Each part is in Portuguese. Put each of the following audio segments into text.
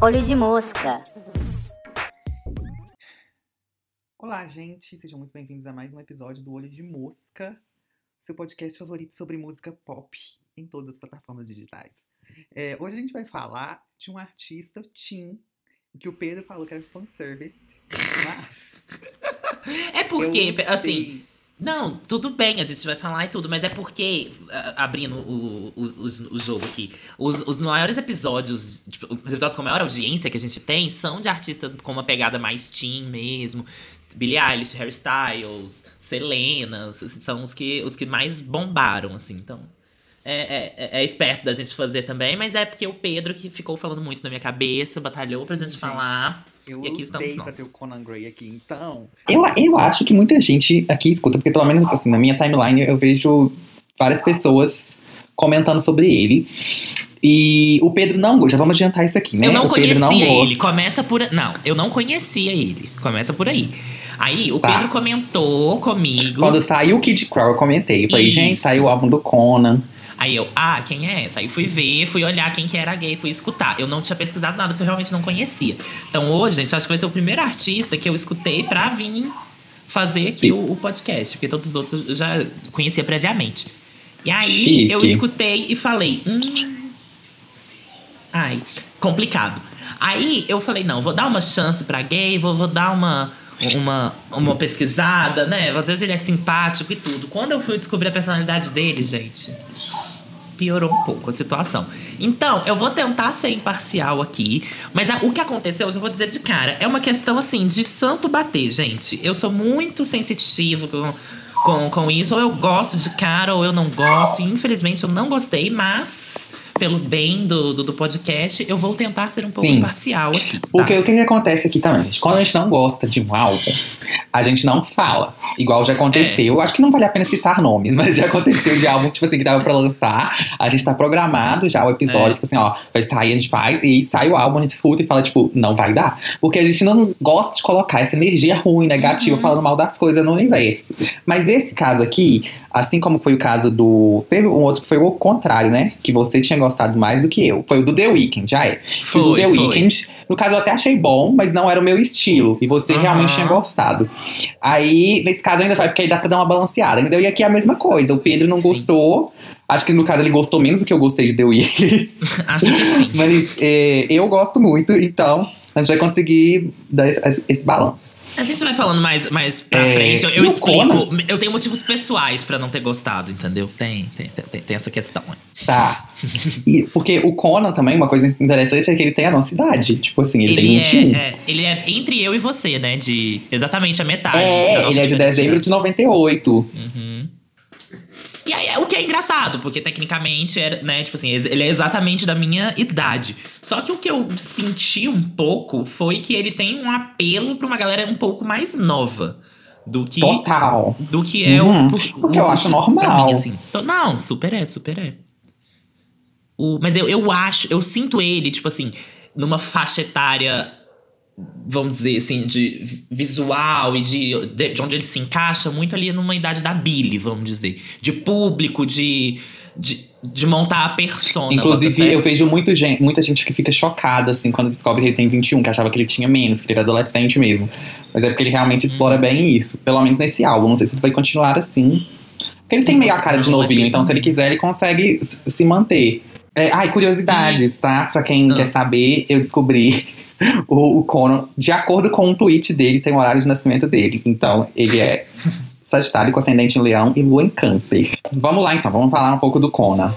Olho de mosca. Olá, gente, sejam muito bem-vindos a mais um episódio do Olho de Mosca, seu podcast favorito sobre música pop em todas as plataformas digitais. É, hoje a gente vai falar de um artista teen, que o Pedro falou que era fanservice, mas. É porque, eu assim. Não, tudo bem, a gente vai falar e tudo, mas é porque, abrindo o, o, o, o jogo aqui, os, os maiores episódios, tipo, os episódios com maior audiência que a gente tem são de artistas com uma pegada mais teen mesmo. Billie Eilish, Harry Styles, Selena, são os que, os que mais bombaram, assim, então. É, é, é esperto da gente fazer também, mas é porque o Pedro que ficou falando muito na minha cabeça, batalhou pra gente, Gente, falar. Eu E aqui estamos nós. ter o Conan Gray aqui, então. Eu, eu acho que muita gente aqui escuta, porque pelo menos assim, na minha timeline eu vejo várias pessoas comentando sobre ele. E o Pedro não gosta. Já vamos adiantar isso aqui, né? Eu não o Pedro conhecia não ele. Começa por. Não, eu não conhecia ele. Começa por aí. Aí o Tá. Pedro comentou comigo. Quando saiu o Kid Crow, eu comentei. Eu falei, Isso. gente, saiu o álbum do Conan. Aí eu, ah, quem é essa? Aí fui ver, fui olhar quem que era gay, fui escutar. Eu não tinha pesquisado nada porque eu realmente não conhecia. Então hoje, gente, acho que vai ser o primeiro artista que eu escutei pra vir fazer aqui o, o podcast. Porque todos os outros eu já conhecia previamente. E aí Chique. eu escutei e falei, hum. Ai, complicado. Aí eu falei, não, vou dar uma chance pra gay, vou, vou dar uma, uma, uma pesquisada, né? Às vezes ele é simpático e tudo. Quando eu fui descobrir a personalidade dele, gente, piorou um pouco a situação. Então, eu vou tentar ser imparcial aqui, mas a- o que aconteceu, eu vou dizer de cara, é uma questão assim de santo bater, gente. Eu sou muito sensitivo com, com, com isso, ou eu gosto de cara, ou eu não gosto. E, infelizmente, eu não gostei, mas pelo bem do, do, do podcast, eu vou tentar ser um pouco Sim. imparcial aqui. tá? Porque o que, que acontece aqui também, gente? Quando a gente não gosta de um álbum, a gente não fala. Igual já aconteceu. Acho que não vale a pena citar nomes, mas já aconteceu de álbum, tipo assim, que tava pra lançar. A gente tá programado já o episódio, É. tipo assim, ó, vai sair, a gente faz, e aí sai o álbum, a gente escuta e fala, tipo, não vai dar. Porque a gente não gosta de colocar essa energia ruim, negativa, Uhum. falando mal das coisas no universo. Mas esse caso aqui, assim como foi o caso do. Teve um outro que foi o contrário, né? Que você tinha gostado mais do que eu. Foi o do The Weeknd, já é. Que o do Foi, The foi. Weeknd, no caso, eu até achei bom, mas não era o meu estilo. E você Aham. realmente tinha gostado. Aí, nesse caso, ainda vai, porque aí dá pra dar uma balanceada, entendeu? E aqui é a mesma coisa. O Pedro não gostou. Acho que no caso ele gostou menos do que eu gostei de The Weeknd. Acho que sim. mas é, eu gosto muito, então a gente vai conseguir dar esse, balanço. A gente vai falando mais, mais pra É, frente. Eu, eu explico. Conan? Eu tenho motivos pessoais pra não ter gostado, entendeu? Tem, tem, tem, tem essa questão. né? Tá. E, porque o Conan também, uma coisa interessante é que ele tem a nossa idade. Tipo assim, ele, Ele, tem 21. é, é, ele é entre eu e você, né? De exatamente a metade. É, ele é de dezembro de 98. Uhum. E aí, o que é engraçado, porque tecnicamente, é, né, tipo assim, ele é exatamente da minha idade. Só que o que eu senti um pouco foi que ele tem um apelo pra uma galera um pouco mais nova do que, Total. do que é Uhum. o, O que eu acho normal. mim, assim. Não, super é, super é. O, mas eu, eu acho, eu sinto ele, tipo assim, numa faixa etária, vamos dizer assim, de visual e de, de, de onde ele se encaixa, muito ali numa idade da Billy, vamos dizer. De público, de, de, de montar a persona. Inclusive, eu vejo muito gente, muita gente que fica chocada, assim, quando descobre que ele tem 21, que achava que ele tinha menos, que ele era adolescente mesmo. Mas é porque ele realmente explora Uhum. bem isso. Pelo menos nesse álbum. Não sei se ele vai continuar assim. Porque ele tem meio a cara de novinho, então se ele quiser, ele consegue se manter. É, ai, curiosidades, tá? Pra quem Ah. quer saber, eu descobri o, o Conan, de acordo com um tweet dele, tem o horário de nascimento dele. Então, ele é Sagitário com ascendente em Leão e Lua em Câncer. Vamos lá, então, vamos falar um pouco do Conan.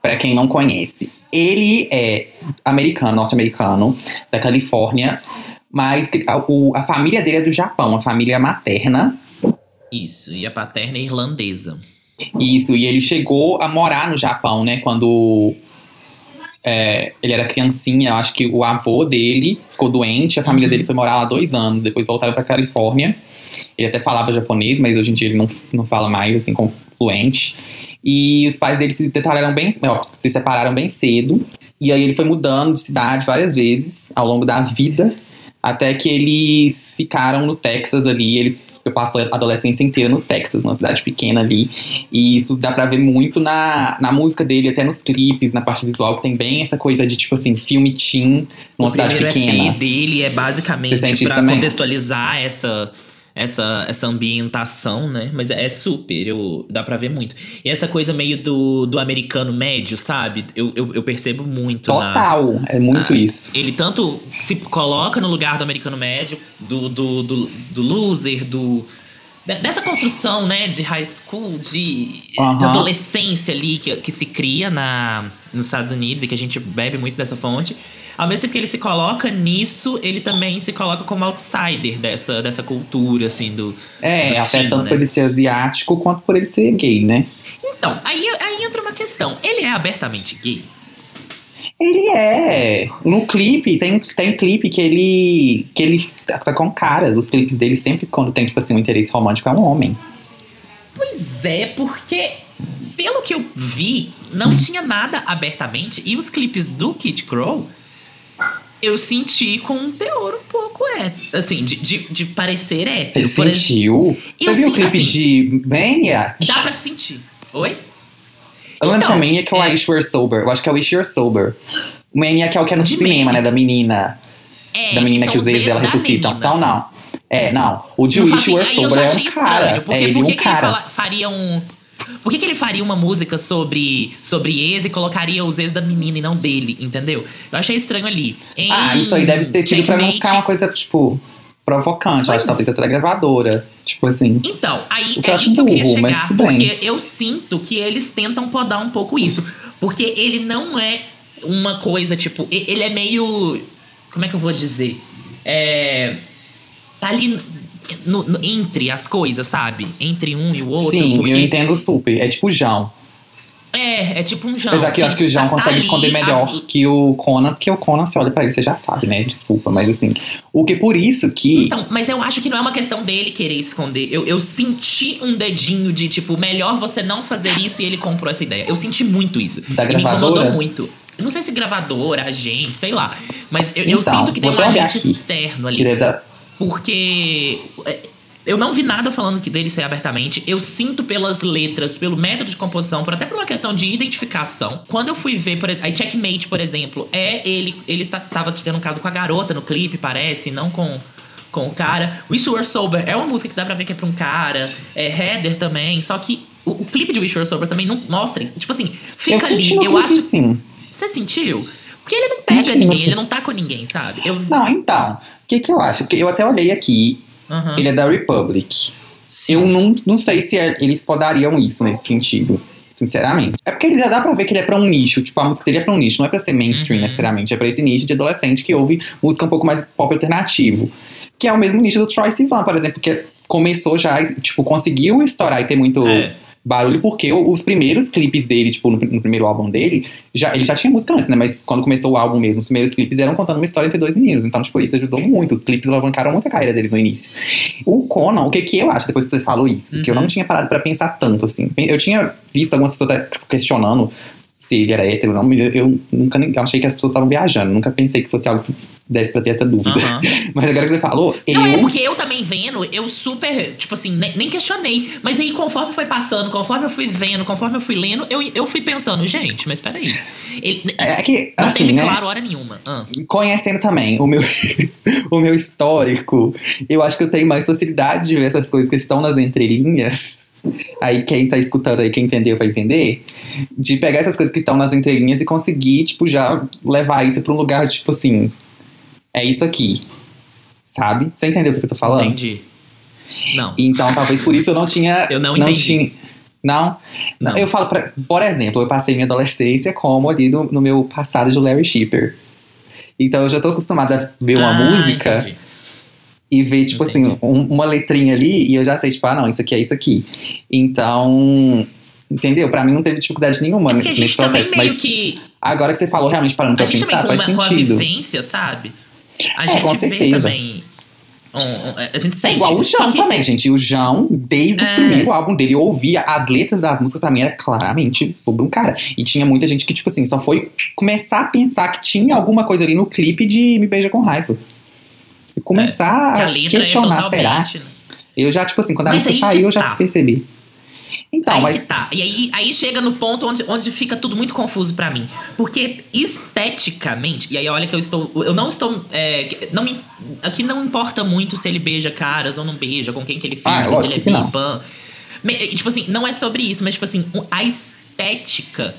Pra quem não conhece. Ele é americano, norte-americano, da Califórnia, mas a família dele é do Japão, a família materna. Isso, e a paterna é irlandesa. Isso, e ele chegou a morar no Japão, né? Quando é, ele era criancinha, eu acho que o avô dele ficou doente, a família Uhum. dele foi morar lá dois anos, depois voltaram pra Califórnia. Ele até falava japonês, mas hoje em dia ele não, não fala mais, assim, como fluente. E os pais dele se separaram bem, ó, se separaram bem cedo. E aí ele foi mudando de cidade várias vezes ao longo da vida, até que eles ficaram no Texas ali. Ele porque passou a adolescência inteira no Texas, numa cidade pequena ali. E isso dá pra ver muito na, na música dele, até nos clipes, na parte visual, que tem bem essa coisa de, tipo assim, filme teen numa o cidade primeiro pequena. EP dele é basicamente pra contextualizar essa, essa, essa ambientação, né? Mas é super, eu, dá pra ver muito. E essa coisa meio do, do americano médio, sabe? Eu, eu, eu percebo muito na, Total, é muito Ah, isso. ele tanto se coloca no lugar do americano médio, do, do, do, do loser, do. de- Dessa construção, né, de high school, de, de Aham. adolescência ali que, que se cria na, nos Estados Unidos e que a gente bebe muito dessa fonte. Ao mesmo tempo que ele se coloca nisso, ele também se coloca como outsider dessa, dessa cultura, assim, do. É, até latino, tanto né? por ele ser asiático quanto por ele ser gay, né? Então, aí, aí entra uma questão. Ele é abertamente gay? Ele é. No clipe, tem, tem clipe que ele. que ele tá com caras. Os clipes dele sempre, quando tem, tipo assim, um interesse romântico, é um homem. Pois é, porque pelo que eu vi, não tinha nada abertamente. E os clipes do Kid Crow, eu senti com um teor um pouco hétero. Assim, de, de, de parecer Você hétero. Exemplo, sentiu? Eu Você viu o sim- clipe assim, de Maniac? dá pra sentir. Oi? Eu lembro Então, se é ou é- Wish You're Sober. Eu acho que é Wish You're Sober. O Maniac é o que é no cinema, né? Da menina. É, da menina são que os ex dela ressuscitam. Então, não. É, não. O de Wish fazia- You Were aí eu Sober é um cara. Porque é ele por e que, um que ele cara. faria um. Por que, que ele faria uma música sobre, sobre ex e colocaria os ex da menina e não dele, entendeu? Eu achei estranho ali. Em Ah, isso aí deve ter sido pra não ficar uma coisa, tipo, provocante. Eu acho que talvez até gravadora. Tipo assim. Então, aí O que eu é acho aí que eu burro, mas chegar, tudo bem. porque eu sinto que eles tentam podar um pouco isso. Porque ele não é uma coisa, tipo, ele é meio. Como é que eu vou dizer? É. Tá ali no- no- entre as coisas, sabe? Entre um e o outro. Sim, porque eu entendo super. É tipo o João. É, é tipo um João. Apesar que eu acho que o João tá- consegue ali, esconder melhor as- que o Conan, porque o Conan, você olha pra ele, você já sabe, né? Desculpa, mas assim. O que por isso que. Então, mas eu acho que não é uma questão dele querer esconder. Eu, eu senti um dedinho de, tipo, melhor você não fazer isso e ele comprou essa ideia. Eu senti muito isso. Da E me incomodou gravadora? muito. Eu Não sei se gravadora, agente, sei lá. Mas eu, eu Então, sinto que tem um agente aqui. externo ali. que ele é da- Porque é, eu não vi nada falando que dele ser abertamente. Eu sinto pelas letras, pelo método de composição, por até por uma questão de identificação. Quando eu fui ver, por exemplo, Checkmate, por exemplo, é ele, ele está, tava tendo um caso com a garota no clipe, parece, não com com o cara. Wish You Were Sober é uma música que dá pra ver que é pra um cara. É Heather também. Só que o, o clipe de Wish You Were Sober também não mostra isso. Tipo assim, fica eu ali. eu acho. sim. Você sentiu? Porque ele não pega Senti, ninguém, ele não tá com ninguém, sabe? Eu, Não, então. O que, que eu acho? Porque eu até olhei aqui, Aham. ele é da Republic. Sim. Eu não, não sei se é- eles podariam isso nesse sentido. Sinceramente. É porque ele já dá pra ver que ele é pra um nicho. Tipo, a música dele é pra um nicho. Não é pra ser mainstream Uhum. necessariamente. É pra esse nicho de adolescente que ouve música um pouco mais pop alternativo. Que é o mesmo nicho do Troy Sivan, por exemplo. Que começou já, tipo, conseguiu estourar e ter muito É. barulho. Porque os primeiros clipes dele, tipo, no, no primeiro álbum dele, já, ele já tinha música antes, né? Mas quando começou o álbum mesmo, os primeiros clipes eram contando uma história entre dois meninos. Então, tipo, isso ajudou muito. Os clipes alavancaram muito a carreira dele no início. O Conan, o que que eu acho, depois que você falou isso, que eu Uhum. não tinha parado pra pensar tanto, assim. Eu tinha visto algumas pessoas até questionando se ele era hétero ou não, eu, eu nunca eu achei que as pessoas estavam viajando. Nunca pensei que fosse algo que desse pra ter essa dúvida. Aham. Mas agora que você falou, Não, é eu. porque eu também vendo, eu super, tipo assim, nem, nem questionei. Mas aí, conforme foi passando, conforme eu fui vendo, conforme eu fui lendo, eu, eu fui pensando, gente, mas peraí. Ele, É que, não assim, teve né? claro hora nenhuma. Ah. Conhecendo também o meu, o meu histórico, eu acho que eu tenho mais facilidade de ver essas coisas que estão nas entrelinhas. Aí quem tá escutando aí, quem entendeu, vai entender. De pegar essas coisas que estão nas entrelinhas e conseguir, tipo, já levar isso pra um lugar, tipo assim. É isso aqui. Sabe? Você entendeu o que eu tô falando? Entendi. Não. Então, talvez por isso eu não tinha. Eu não entendi. tinha. Não? Não. Eu falo, pra, por exemplo, eu passei minha adolescência como ali no, no meu passado de Larry Shipper. Então eu já tô acostumada a ver uma Ah, música entendi. E ver, tipo Entendi. assim, um- uma letrinha ali e eu já sei, tipo, ah, não, isso aqui é isso aqui. Então. Entendeu? Pra mim não teve dificuldade nenhuma É nesse processo. Mas que. agora que você falou realmente parando pra pensar, faz uma- com a sentido. vivência, sabe? A É, gente com vê certeza. também. um- um- a gente É sente. igual o só João que- também, gente. O João, desde É. o primeiro álbum dele, eu ouvia as letras das músicas, pra mim era claramente sobre um cara. E tinha muita gente que, tipo assim, só foi começar a pensar que tinha alguma coisa ali no clipe de Me Beija com Raiva. E começar a a letra questionar, é será? né? Eu já, tipo assim, quando a Mas música saiu, eu já tá. percebi. Então, aí mas. tá. E aí, aí chega no ponto onde, onde fica tudo muito confuso pra mim. Porque esteticamente, e aí olha que eu estou. Eu não estou. é, não, me- aqui não importa muito se ele beija caras ou não beija, com quem que ele fica, Ah, se ele é que não. bi, pan. Me- e, Tipo assim, não é sobre isso, mas tipo assim, a estética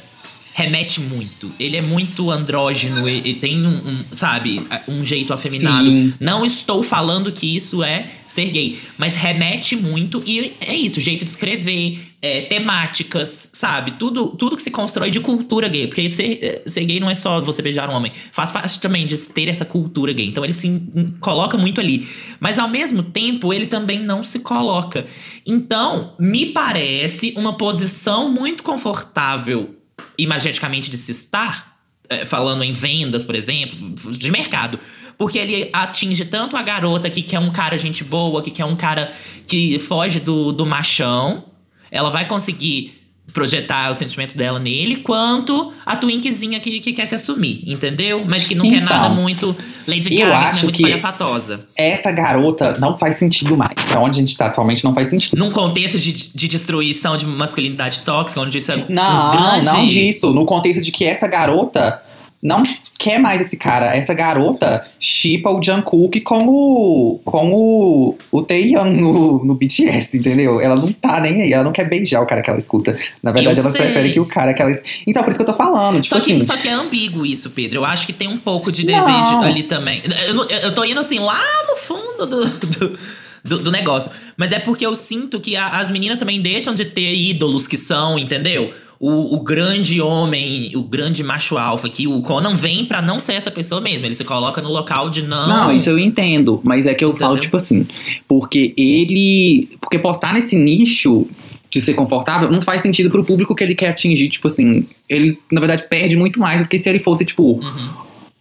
remete muito. Ele é muito andrógeno, ele, ele tem um, um, sabe, um jeito afeminado. Sim. Não estou falando que isso é ser gay, mas remete muito e é isso, jeito de escrever, é, temáticas, sabe? Tudo, tudo que se constrói de cultura gay. Porque ser, é, ser gay não é só você beijar um homem, faz parte também de ter essa cultura gay. Então ele se coloca muito ali. Mas ao mesmo tempo, ele também não se coloca. Então, me parece uma posição muito confortável, imageticamente, de se estar é, falando em vendas, por exemplo, de mercado. Porque ele atinge tanto a garota que quer um cara gente boa, que quer um cara que foge do, do machão. Ela vai conseguir projetar o sentimento dela nele, quanto a twinkzinha que, que quer se assumir, entendeu? Mas que não quer Então, nada muito Lady eu Gaga, que não acho é muito que-. Essa garota não faz sentido mais. Pra onde a gente tá atualmente não faz sentido. Num contexto de, de destruição de masculinidade tóxica, onde isso é um Não, grande... não disso. No contexto de que essa garota não quer mais esse cara. Essa garota chipa o Jungkook com o, com o, o Taeyang no, no BTS, entendeu? Ela não tá nem aí. Ela não quer beijar o cara que ela escuta. Na verdade, Eu ela sei. prefere que o cara que ela... Então, por isso que eu tô falando. Tipo Só que, assim... só que é ambíguo isso, Pedro. Eu acho que tem um pouco de Não. desejo ali também. Eu, não- eu tô indo assim lá no fundo do, do, do- do negócio. Mas é porque eu sinto que a- as meninas também deixam de ter ídolos que são, entendeu? O, o grande homem, o grande macho alfa, que o Conan vem pra não ser essa pessoa mesmo. Ele se coloca no local de não. Não, isso eu entendo, mas é que eu Entendeu? falo, tipo assim, porque ele. Porque postar nesse nicho de ser confortável não faz sentido pro público que ele quer atingir, tipo assim, ele, na verdade, perde muito mais do que se ele fosse, tipo, Uhum.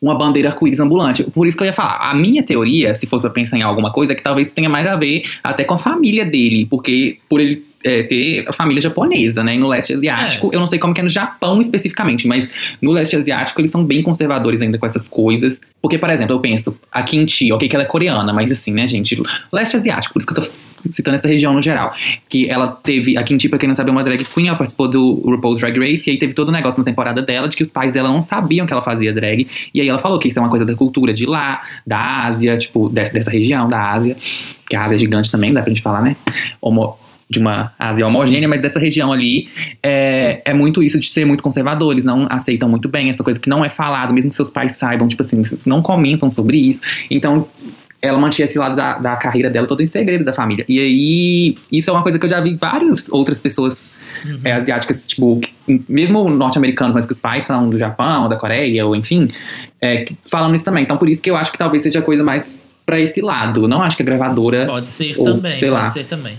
Uma bandeira arco-íris ambulante. Por isso que eu ia falar, a minha teoria, se fosse pra pensar em alguma coisa, é que talvez tenha mais a ver até com a família dele, porque por ele é, ter a família japonesa, né? E no leste asiático, eu não sei como que é no Japão especificamente, mas no leste asiático eles são bem conservadores ainda com essas coisas. Porque, por exemplo, eu penso, a Kimchi, ok que ela é coreana, mas assim, né, gente, leste asiático, por isso que eu tô citando essa região no geral. Que ela teve, a Kimchi, pra quem não sabe, é uma drag queen, ela participou do RuPaul's Drag Race, e aí teve todo o negócio na temporada dela de que os pais dela não sabiam que ela fazia drag, e aí ela falou que isso é uma coisa da cultura de lá, da Ásia, tipo, dessa, dessa região, da Ásia, que a Ásia é gigante também, dá pra gente falar, né? Homo- de uma Ásia homogênea, mas dessa região ali é, é muito isso de ser muito conservadores, não aceitam muito bem essa coisa que não é falado, mesmo que seus pais saibam, tipo assim, não comentam sobre isso. Então, ela mantinha esse lado da, da carreira dela todo em segredo da família. E aí, isso é uma coisa que eu já vi várias outras pessoas Uhum. é, asiáticas, tipo, mesmo norte-americanos, mas que os pais são do Japão, ou da Coreia, ou enfim, é, falando isso também. Então, por isso que eu acho que talvez seja coisa mais pra esse lado. Não acho que a gravadora. Pode ser Ou, também, sei pode lá. ser também.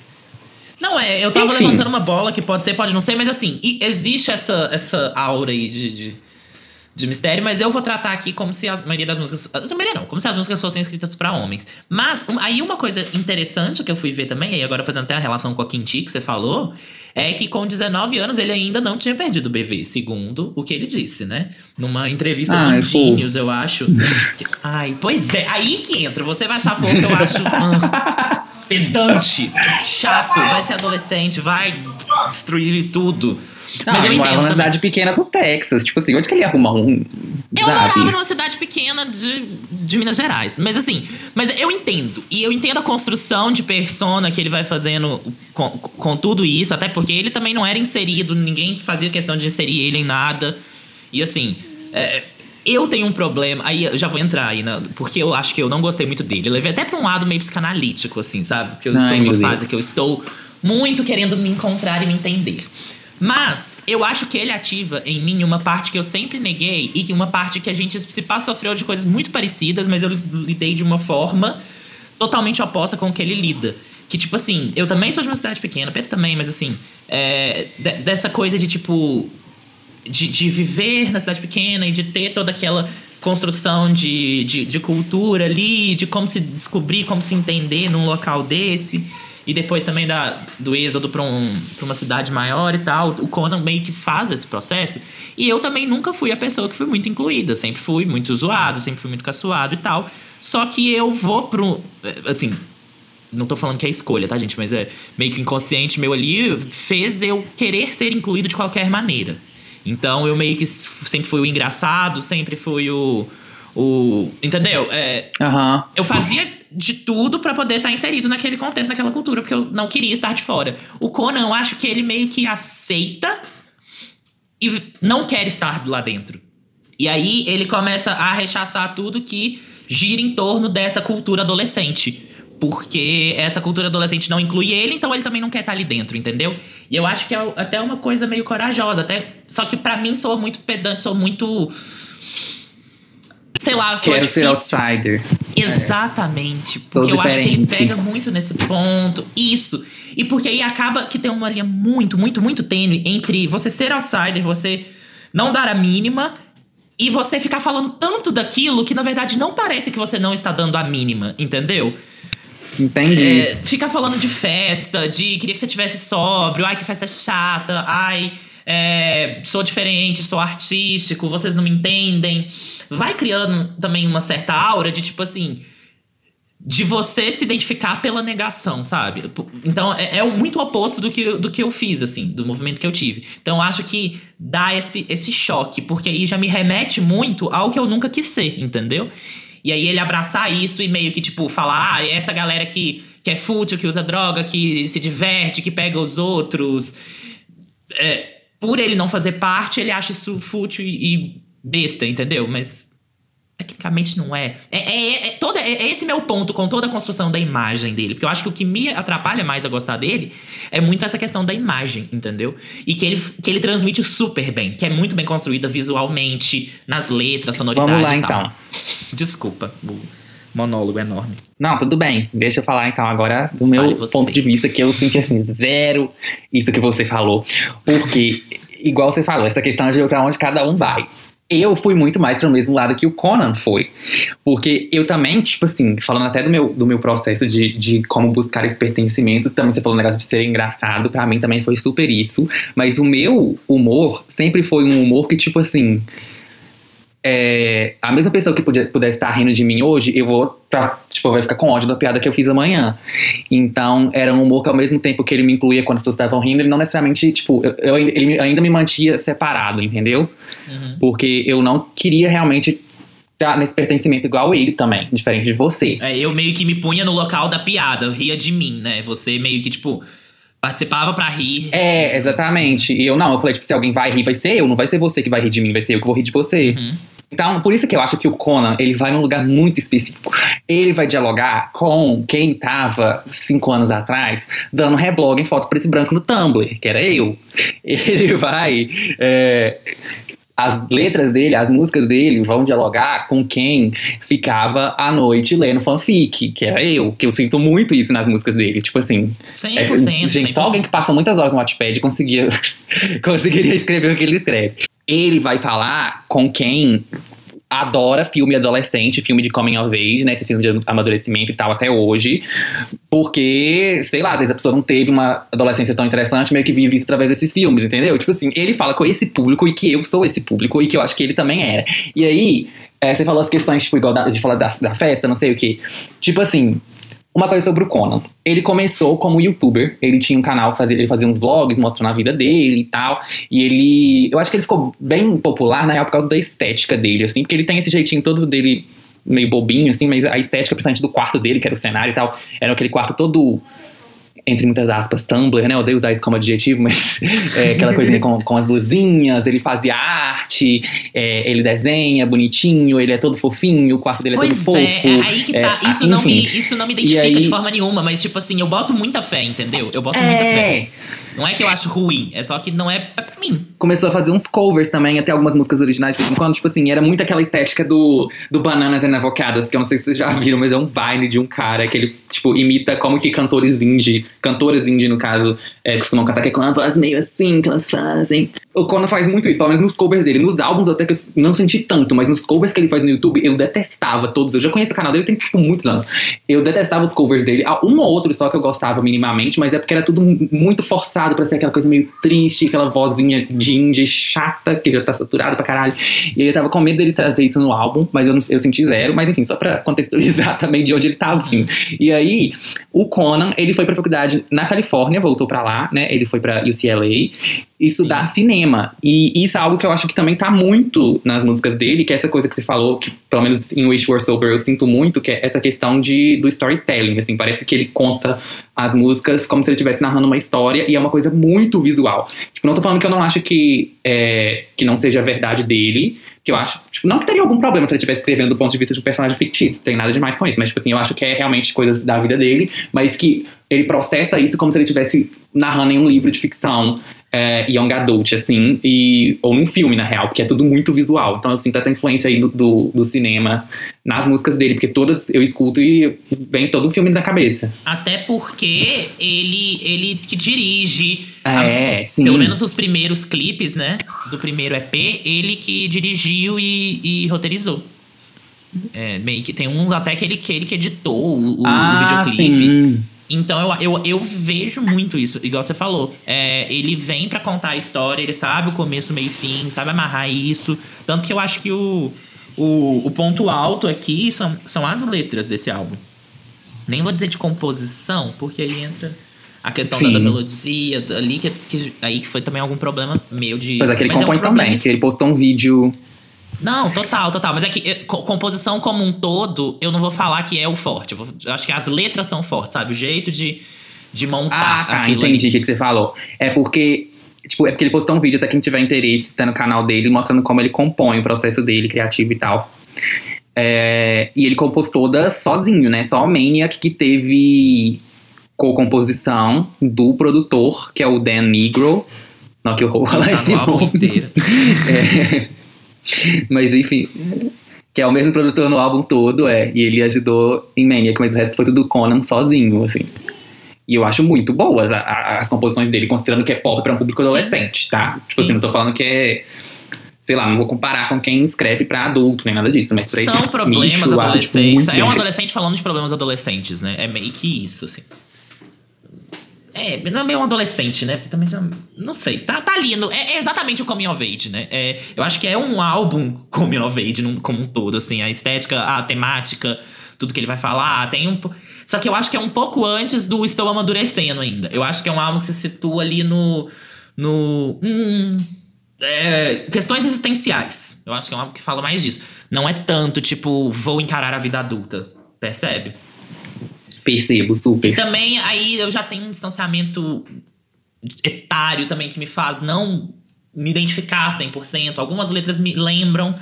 Não, é, eu tava Enfim. levantando uma bola que pode ser, pode não ser, mas assim, existe essa, essa aura aí de, de, de mistério, mas eu vou tratar aqui como se a maioria das músicas. A maioria não, como se as músicas fossem escritas pra homens. Mas um- aí uma coisa interessante que eu fui ver também, e agora fazendo até a relação com a Quinti que você falou, é que com 19 anos ele ainda não tinha perdido o bebê, segundo o que ele disse, né? Numa entrevista Ai, do. Genius, eu acho. que- ai, pois é, aí que entra. Você vai achar fofo, eu acho. hum, pedante, chato, vai ser adolescente, vai destruir tudo. Não, Mas eu entendo na também. cidade pequena do Texas. Tipo assim, onde que ele ia arrumar um. Eu sabe? morava numa cidade pequena de, de Minas Gerais. Mas assim, mas eu entendo. E eu entendo a construção de persona que ele vai fazendo com, com tudo isso. Até porque ele também não era inserido, ninguém fazia questão de inserir ele em nada. E assim, é, eu tenho um problema. Aí eu já vou entrar aí, na- porque eu acho que eu não gostei muito dele. Eu levei até pra um lado meio psicanalítico, assim, sabe? Porque eu Ai, estou numa fase Deus. que eu estou muito querendo me encontrar e me entender. Mas eu acho que ele ativa em mim uma parte que eu sempre neguei e que uma parte que a gente se pá sofreu de coisas muito parecidas, mas eu lidei de uma forma totalmente oposta com o que ele lida. Que, tipo assim, eu também sou de uma cidade pequena, Pedro também, mas assim, é, de- dessa coisa de tipo. De, de viver na cidade pequena e de ter toda aquela construção de, de, de cultura ali, de como se descobrir, como se entender num local desse. E depois também da, do êxodo para um, pra uma cidade maior e tal. O Conan meio que faz esse processo. E eu também nunca fui a pessoa que foi muito incluída. Sempre fui muito zoado, sempre fui muito caçoado e tal. Só que eu vou pro. Assim, Não tô falando que é escolha, tá, gente? Mas é meio que inconsciente meu ali fez eu querer ser incluído de qualquer maneira. Então eu meio que sempre fui o engraçado, sempre fui o. o entendeu? É, Aham. eu fazia de tudo pra poder estar inserido naquele contexto, naquela cultura, porque eu não queria estar de fora. O Conan, eu acho que ele meio que aceita e não quer estar lá dentro. E aí ele começa a rechaçar tudo que gira em torno dessa cultura adolescente. Porque essa cultura adolescente não inclui ele, então ele também não quer estar ali dentro, entendeu? E eu acho que é até uma coisa meio corajosa, até só que pra mim soa muito pedante, soa muito sei lá, soa Quero ser outsider. Exatamente. Sou Porque eu acho que ele pega muito nesse ponto. Isso. E porque aí acaba que tem uma linha muito, muito, muito tênue entre você ser outsider, você não dar a mínima e você ficar falando tanto daquilo que na verdade não parece que você não está dando a mínima, entendeu? Entendi. É, ficar falando de festa, de queria que você tivesse sóbrio, ai que festa chata, ai é, sou diferente, sou artístico, vocês não me entendem. Vai criando também uma certa aura de tipo assim. De você se identificar pela negação, sabe? Então é, é muito oposto do que, do que eu fiz, assim, do movimento que eu tive. Então eu acho que dá esse, esse choque, porque aí já me remete muito ao que eu nunca quis ser, entendeu? E aí ele abraçar isso e meio que, tipo, falar, ah, essa galera que, que é fútil, que usa droga, que se diverte, que pega os outros. É, por ele não fazer parte, ele acha isso fútil e, besta, entendeu? Mas tecnicamente não é. É, é, é, todo, é, é esse meu ponto com toda a construção da imagem dele. Porque eu acho que o que me atrapalha mais a gostar dele é muito essa questão da imagem, entendeu? E que ele, que ele transmite super bem, que é muito bem construída visualmente, nas letras, sonoridade Vamos lá e tal. então. Desculpa, monólogo enorme. Não, tudo bem. Deixa eu falar então agora do meu ponto de vista que eu senti assim, zero isso que você falou. Porque, igual você falou, essa questão de pra onde cada um vai. Eu fui muito mais pro mesmo lado que o Conan foi. Porque eu também, tipo assim, falando até do meu, do meu processo de, de como buscar esse pertencimento, também você falou um negócio de ser engraçado, pra mim também foi super isso. Mas o meu humor sempre foi um humor que, tipo assim, é, a mesma pessoa que podia, pudesse estar rindo de mim hoje, eu vou tá, tipo, vai ficar com ódio da piada que eu fiz amanhã. Então, era um humor que ao mesmo tempo que ele me incluía quando as pessoas estavam rindo, ele não necessariamente, tipo, eu, eu ele ainda me mantinha separado, entendeu? Uhum. Porque eu não queria realmente estar nesse pertencimento igual ele também, diferente de você. É, eu meio que me punha no local da piada, eu ria de mim, né? Você meio que, tipo, participava pra rir. É, exatamente. E eu não, eu falei, tipo, se alguém vai rir, vai ser eu, não vai ser você que vai rir de mim, vai ser eu que vou rir de você. Uhum. Então, por isso que eu acho que o Conan, ele vai num lugar muito específico. Ele vai dialogar com quem tava cinco anos atrás dando reblog em foto preto e branco no Tumblr, que era eu. Ele vai... é, as letras dele, as músicas dele vão dialogar com quem ficava à noite lendo fanfic, que era eu. Que eu sinto muito isso nas músicas dele. Tipo assim, 100%. é, 100%. gente, só alguém que passa muitas horas no Wattpad conseguia, conseguiria escrever o que ele escreve. Ele vai falar com quem adora filme adolescente, filme de coming of age, né? Esse filme de amadurecimento e tal até hoje. Porque, sei lá, às vezes a pessoa não teve uma adolescência tão interessante, meio que vive isso através desses filmes, entendeu? Tipo assim, ele fala com esse público e que eu sou esse público e que eu acho que ele também era. E aí, é, você falou as questões, tipo, igual da- de falar da, da festa, não sei o que. Tipo assim, uma coisa sobre o Conan. Ele começou como youtuber. Ele tinha um canal fazia, ele fazia uns vlogs mostrando a vida dele e tal. E ele. Eu acho que ele ficou bem popular, na real, por causa da estética dele, assim, porque ele tem esse jeitinho todo dele meio bobinho, assim, mas a estética, principalmente do quarto dele, que era o cenário e tal, era aquele quarto todo. Entre muitas aspas, Tumblr, né? Eu odeio usar isso como adjetivo, mas é aquela coisinha com, com as luzinhas, ele fazia arte, é, ele desenha bonitinho, ele é todo fofinho, o quarto dele é Pois todo é, fofo. é aí que tá. é, Isso, não me, isso não me identifica aí- de forma nenhuma, mas, tipo assim, eu boto muita fé, entendeu? Eu boto muita fé. Não é que eu acho ruim, é só que não é pra mim. começou a fazer uns covers também, até algumas músicas originais de vez em quando, tipo assim, era muito aquela estética do, do Bananas and Avocados, que eu não sei se vocês já viram, mas é um Vine de um cara que ele, tipo, imita como que cantores indie, cantoras indie, no caso, é, costumam cantar, que é com uma voz meio assim que elas fazem. O Conan faz muito isso, pelo menos nos covers dele. Nos álbuns até que eu não senti tanto, mas nos covers que ele faz no YouTube, eu detestava todos. Eu já conheço o canal dele tem, tipo, muitos anos. Eu detestava os covers dele. Ah, Um ou outro só que eu gostava minimamente, mas é porque era tudo muito forçado pra ser aquela coisa meio triste, aquela vozinha de indie chata, que já tá saturada pra caralho. E eu tava com medo dele trazer isso no álbum, mas eu, não, eu senti zero. Mas enfim, só pra contextualizar também de onde ele tá vindo. E aí, o Conan, ele foi pra faculdade na Califórnia, voltou pra lá, né? Ele foi pra UCLA estudar cinema. E isso é algo que eu acho que também tá muito nas músicas dele, que é essa coisa que você falou, que pelo menos em Wish Were Sober eu sinto muito, que é essa questão de, do storytelling, assim, parece que ele conta as músicas como se ele estivesse narrando uma história e é uma coisa muito visual. Tipo, não tô falando que eu não acho que, é, que não seja a verdade dele, que eu acho, tipo, não que teria algum problema se ele estivesse escrevendo do ponto de vista de um personagem fictício, não tem nada demais com isso, mas, tipo assim, eu acho que é realmente coisas da vida dele, mas que ele processa isso como se ele estivesse narrando em um livro de ficção, é, young adult, assim, e, ou num filme, na real, porque é tudo muito visual. Então eu sinto essa influência aí do, do, do cinema nas músicas dele, porque todas eu escuto e vem todo o filme na cabeça. Até porque ele, ele que dirige. É, a- sim. Pelo menos os primeiros clipes, né? Do primeiro EP, ele que dirigiu e, e roteirizou. É, meio que tem uns até que ele, que ele que editou o, o- o ah, videoclipe. sim. Então eu, eu, eu vejo muito isso, igual você falou. É, ele vem pra contar a história, ele sabe o começo, meio e fim, sabe amarrar isso. Tanto que eu acho que o, o, o ponto alto aqui são, são as letras desse álbum. Nem vou dizer de composição, porque aí entra a questão da, da melodia, ali que, que- aí que foi também algum problema meu de. Mas é que ele Mas um compõe também, que ele postou um vídeo. Não, total, total. Mas é que eh, co- composição como um todo, eu não vou falar que é o forte. Eu, vou- eu acho que as letras são fortes, sabe? O jeito de, de montar Ah, tá, entendi o que, você falou. É porque. Tipo, é porque ele postou um vídeo, até quem tiver interesse, tá no canal dele, mostrando como ele compõe o processo dele, criativo e tal. É, e ele compôs todas sozinho, né? Só o Maniac que teve co-composição do produtor, que é o Dan Negro. Não que eu vou falar esse nome. É. Mas enfim. Que é o mesmo produtor no álbum todo, é. E ele ajudou em Maniac, mas o resto foi tudo Conan sozinho, assim. E eu acho muito boas a- a- as composições dele, considerando que é pop pra um público Sim. adolescente, tá? Tipo Sim. assim, não tô falando que é. Sei lá, não vou comparar com quem escreve pra adulto, nem nada disso, mas pra São problemas nicho, eu acho, tipo, adolescentes. muito É um adolescente falando de problemas adolescentes, né? É meio que isso, assim. É, não é meio um adolescente, né? Porque também já. Não sei. Tá, tá ali. no- é, é exatamente o Coming of Age, né? É, eu acho que é um álbum Coming of Age num- como um todo, assim. A estética, a temática, tudo que ele vai falar. Tem um. Só que eu acho que é um pouco antes do Estou Amadurecendo ainda. Eu acho que é um álbum que se situa ali no. No. hum, é, questões existenciais. Eu acho que é um álbum que fala mais disso. Não é tanto, tipo, vou encarar a vida adulta. Percebe? Percebo, E super. também aí eu já tenho um distanciamento etário também que me faz não me identificar 100%. Algumas letras me lembram,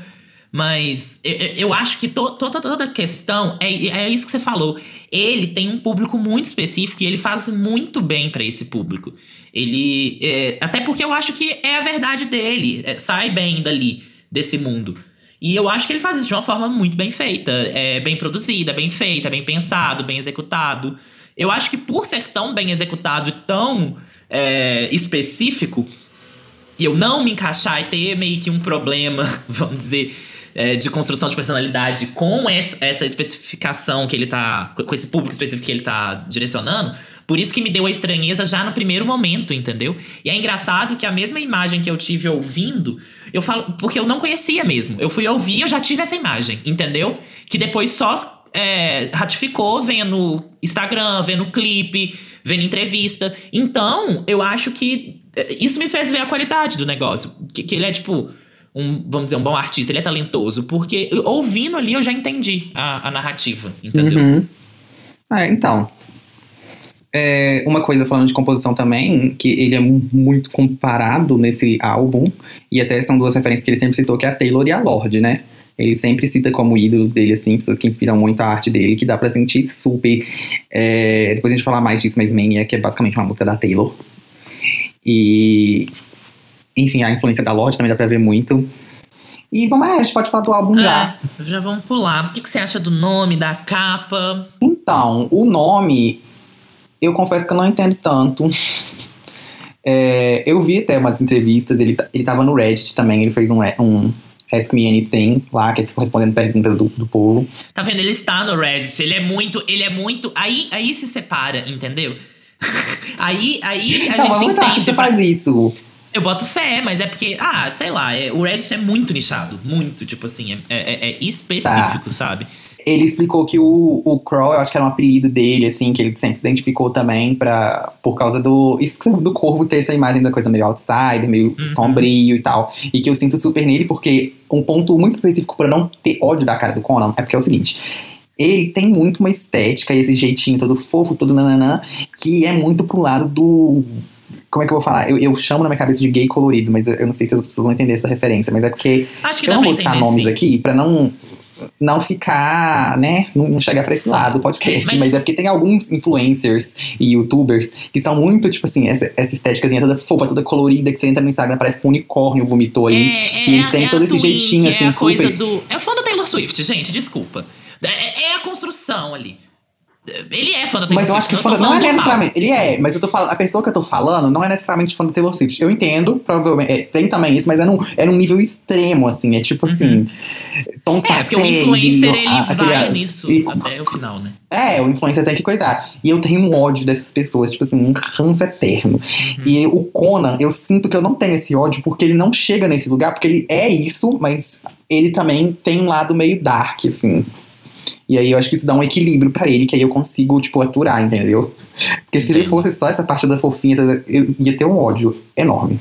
mas eu, eu- acho que to- to- toda a questão é, é isso que você falou. Ele tem um público muito específico e ele faz muito bem pra esse público. Ele. é, até porque eu acho que é a verdade dele. é, sai bem dali, desse mundo. E eu acho que ele faz isso de uma forma muito bem feita. É bem produzida, bem feita, bem pensado, bem executado. Eu acho que por ser tão bem executado e tão é, específico, e eu não me encaixar e ter meio que um problema, vamos dizer, é, de construção de personalidade com essa, especificação que ele tá. com esse público específico que ele tá direcionando. Por isso que me deu a estranheza já no primeiro momento, entendeu? E é engraçado que a mesma imagem que eu tive ouvindo, eu falo. Porque eu não conhecia mesmo. Eu fui ouvir e eu já tive essa imagem, entendeu? Que depois só é, ratificou vendo Instagram, vendo clipe, vendo entrevista. Então, eu acho que é, isso me fez ver a qualidade do negócio. Que, que ele é, tipo, um, vamos dizer, um bom artista, ele é talentoso. Porque ouvindo ali eu já entendi a, a narrativa, entendeu? Uhum. É, então. É, uma coisa falando de composição também, que ele é mu- muito comparado nesse álbum, e até são duas referências que ele sempre citou, que é a Taylor e a Lorde, né? Ele sempre cita como ídolos dele, assim, pessoas que inspiram muito a arte dele, que dá pra sentir super. é, depois a gente falar mais disso, mas Mania, que é basicamente uma música da Taylor. E. Enfim, a influência da Lorde também dá pra ver muito. E vamos lá, a gente pode falar do álbum já. É, já vamos pular. O que, que você acha do nome, da capa? Então, o nome, eu confesso que eu não entendo tanto. É, eu vi até umas entrevistas, ele, ele tava no Reddit também, ele fez um, um Ask Me Anything lá, que é tipo respondendo perguntas do, do povo. Tá vendo? Ele está no Reddit. Ele é muito. Ele é muito. Aí, aí se separa, entendeu? aí, aí a não, gente mas tá, entende. você pra- faz isso. Eu boto fé, mas é porque, ah, sei lá, é- o Reddit é muito nichado. Muito, tipo assim, é, é- é específico, sabe? Ele explicou que o, o Crow, eu acho que era um apelido dele, assim, que ele sempre se identificou também pra, por causa do, do corvo ter essa imagem da coisa meio outsider, meio Uhum. sombrio e tal. E que eu sinto super nele, porque um ponto muito específico pra não ter ódio da cara do Conan é porque é o seguinte. Ele tem muito uma estética esse jeitinho todo fofo, todo nananã, que é muito pro lado do. Como é que eu vou falar? Eu, eu chamo na minha cabeça de gay colorido, mas eu, não sei se as pessoas vão entender essa referência, mas é porque Acho que eu não vou citar nomes sim. aqui pra não não ficar, né, não chegar pra esse lado do podcast, Mas- mas... é porque tem alguns influencers e youtubers que são muito, tipo assim, essa, essa estéticazinha toda fofa, toda colorida, que você entra no Instagram, parece que um unicórnio vomitou ali. É, e eles a- têm a todo esse jeitinho, é assim, a coisa super- do. É fã da Taylor Swift, gente, desculpa. É, é a construção ali. Ele é fã da Taylor Mas eu Swift. acho que fã, não é necessariamente. Ele é, mas eu tô falando. A pessoa que eu tô falando não é necessariamente fã do Taylor Swift. Eu entendo, provavelmente. é, tem também isso, mas é num, é num nível extremo, assim. É tipo assim. Uhum. É, porque o influencer ele a- aquele- vai nisso e- até o final, né? É, o influencer tem que cuidar. E eu tenho um ódio dessas pessoas, tipo assim, um ranço eterno. Uhum. E o Conan, eu sinto que eu não tenho esse ódio porque ele não chega nesse lugar, porque ele é isso, mas ele também tem um lado meio dark, assim. E aí eu acho que isso dá um equilíbrio pra ele, que aí eu consigo, tipo, aturar, entendeu? Porque se ele fosse só essa parte da fofinha, eu ia ter um ódio enorme.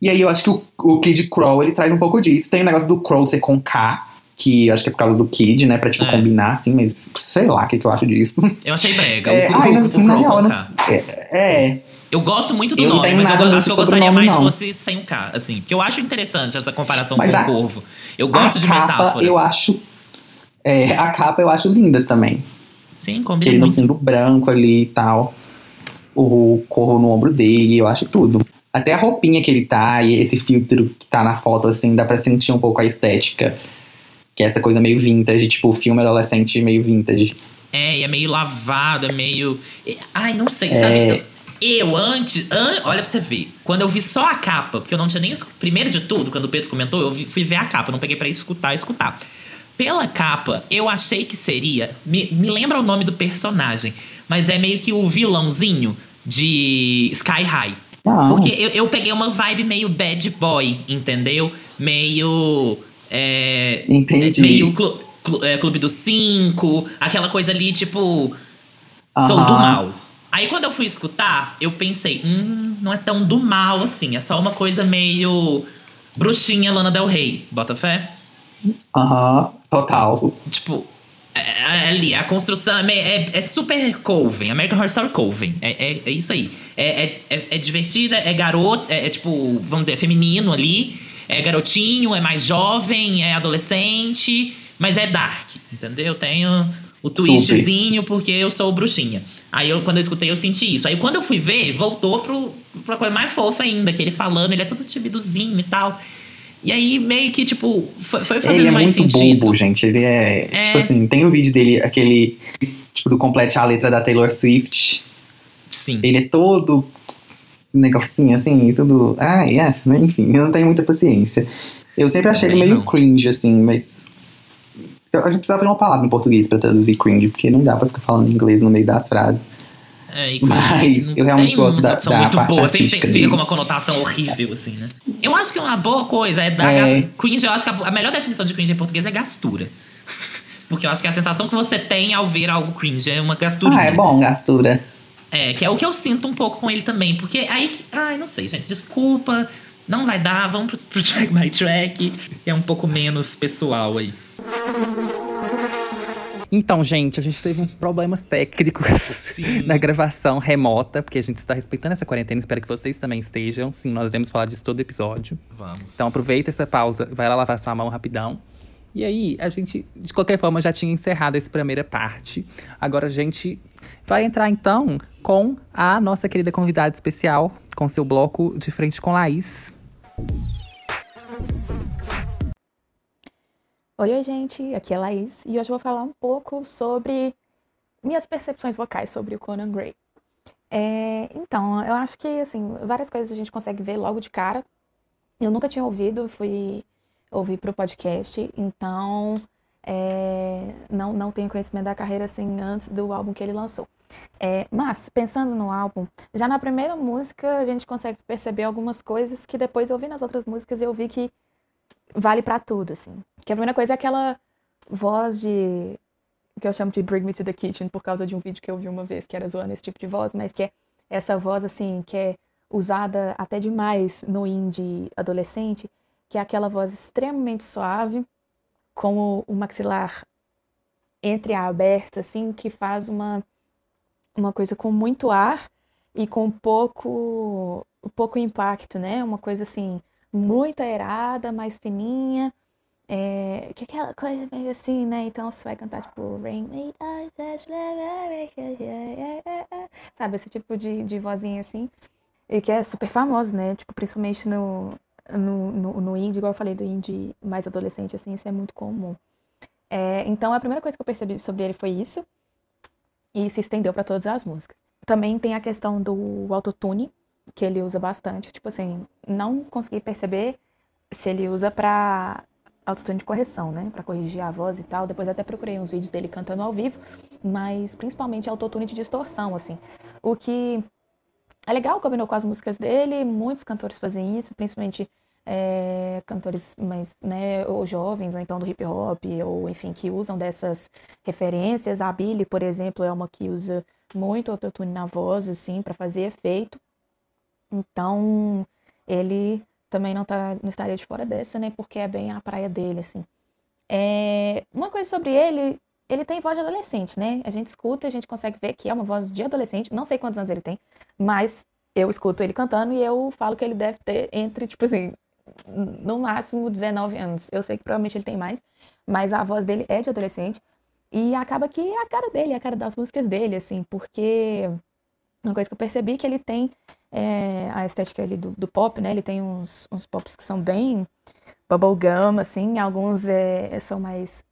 E aí eu acho que o, o Kid Crow, ele traz um pouco disso. Tem o negócio do Crow ser com K, que acho que é por causa do Kid, né? Pra, tipo, É. combinar, assim, mas sei lá o que, que eu acho disso. Eu achei brega. É, o, ai, o, o na real, né? K. É, Eu gosto muito do Eu nome, mas eu, acho que eu gostaria nome, mais não. fosse sem o K, assim. Porque eu acho interessante essa comparação Mas com a- o corvo. Eu gosto de capa, metáforas. eu acho. É, a capa eu acho linda também. Sim, combina ele no fundo branco ali e tal. O corro no ombro dele, eu acho tudo. Até a roupinha que ele tá e esse filtro que tá na foto, assim, dá pra sentir um pouco a estética. Que é essa coisa meio vintage, tipo, filme adolescente meio vintage. É, e é meio lavado, é meio. Ai, não sei, É. sabe? Eu, eu antes. an- Olha pra você ver. Quando eu vi só a capa, porque eu não tinha nem. Primeiro de tudo, quando o Pedro comentou, eu fui ver a capa, não peguei pra escutar, escutar. Pela capa, eu achei que seria. Me, me lembra o nome do personagem, mas é meio que o vilãozinho de Sky High. Não. Porque eu, eu peguei uma vibe meio bad boy, entendeu? Meio. É, Entendi. meio clu- clu- é, Clube dos Cinco, aquela coisa ali, tipo. Sou do mal. Aí quando eu fui escutar, eu pensei, hum, não é tão do mal assim. É só uma coisa meio. Bruxinha Lana Del Rey, bota fé? Aham, total. Tipo, é, é ali, a construção é, é- é super Coven, American Horror Story Coven. É, é, é isso aí. É, é, é, é divertida, é garoto, é, é tipo, vamos dizer, é feminino ali. É garotinho, é mais jovem, é adolescente, mas é dark, entendeu? Tenho o twistzinho porque eu sou bruxinha. Aí eu, quando eu escutei, eu senti isso. Aí quando eu fui ver, voltou pro, pra coisa mais fofa ainda, que ele falando, ele é todo timidozinho e tal. E aí, meio que, tipo, foi, foi fazendo Ele é mais muito sentido. bobo, gente. Ele é, É. Tipo assim, tem o vídeo dele, aquele. Tipo, do complete a letra da Taylor Swift. Sim. Ele é todo negocinho assim, tudo. Ai, é, enfim, eu não tenho muita paciência. Eu sempre achei ele Também meio não. cringe, assim, mas. Eu, a gente precisava de uma palavra em português pra traduzir cringe, porque não dá pra ficar falando inglês no meio das frases. É, Mas eu realmente gosto da- da muito parte boa, sempre tem- fica dele. com uma conotação horrível, assim, né? Eu acho que uma boa coisa é dar. É. Cringe, eu acho que a, a melhor definição de cringe em português é gastura. Porque eu acho que a sensação que você tem ao ver algo cringe é uma gasturinha. Ah, é bom, gastura. É, que é o que eu sinto um pouco com ele também. Porque aí. Ai, não sei, gente. Desculpa. Não vai dar. Vamos pro, pro track by track. Que é um pouco menos pessoal aí. Então, gente, a gente teve uns problemas técnicos na gravação remota, porque a gente está respeitando essa quarentena. Espero que vocês também estejam. Sim, nós iremos falar disso todo episódio. Vamos. Então aproveita essa pausa, vai lá lavar sua mão rapidão. E aí, a gente, de qualquer forma, já tinha encerrado essa primeira parte. Agora a gente vai entrar então com a nossa querida convidada especial, com seu bloco de frente com Laís. Oi, oi, gente, aqui é a Laís e hoje eu vou falar um pouco sobre minhas percepções vocais sobre o Conan Gray. É, então, eu acho que, assim, várias coisas a gente consegue ver logo de cara. Eu nunca tinha ouvido, fui ouvir pro podcast, então é, não, não tenho conhecimento da carreira, assim, antes do álbum que ele lançou. É, mas, pensando no álbum, já na primeira música a gente consegue perceber algumas coisas que depois ouvi nas outras músicas eu vi que vale pra tudo, assim. Que a primeira coisa é aquela voz de que eu chamo de Bring Me to the Kitchen por causa de um vídeo que eu vi uma vez que era zoando esse tipo de voz, mas que é essa voz assim que é usada até demais no indie adolescente, que é aquela voz extremamente suave, com o maxilar entreaberto assim, que faz uma uma coisa com muito ar e com pouco pouco impacto, né? Uma coisa assim muito aerada, mais fininha, é, que aquela coisa meio assim, né? Então você vai cantar tipo Rain Sabe, esse tipo de, de vozinha assim. E que é super famoso, né? Tipo, principalmente no, no, no, no indie, igual eu falei do indie mais adolescente, assim, isso é muito comum. É, então a primeira coisa que eu percebi sobre ele foi isso. E se estendeu para todas as músicas. Também tem a questão do autotune, que ele usa bastante. Tipo assim, não consegui perceber se ele usa pra autotune de correção, né? Para corrigir a voz e tal. Depois até procurei uns vídeos dele cantando ao vivo, mas principalmente autotune de distorção, assim. O que é legal, combinou com as músicas dele, muitos cantores fazem isso, principalmente é, cantores mais, né, ou jovens, ou então do hip hop, ou enfim, que usam dessas referências. A Billie, por exemplo, é uma que usa muito autotune na voz, assim, para fazer efeito. Então, ele também não, tá, não estaria de fora dessa, né? Porque é bem a praia dele, assim. É, uma coisa sobre ele, ele tem voz de adolescente, né? A gente escuta, a gente consegue ver que é uma voz de adolescente. Não sei quantos anos ele tem, mas eu escuto ele cantando e eu falo que ele deve ter entre, tipo assim, no máximo 19 anos. Eu sei que provavelmente ele tem mais, mas a voz dele é de adolescente. E acaba que é a cara dele, é a cara das músicas dele, assim, porque uma coisa que eu percebi que ele tem é, a estética ali do, do, pop, né? Ele tem uns, uns pops que são bem bubblegum, assim, alguns é, são mais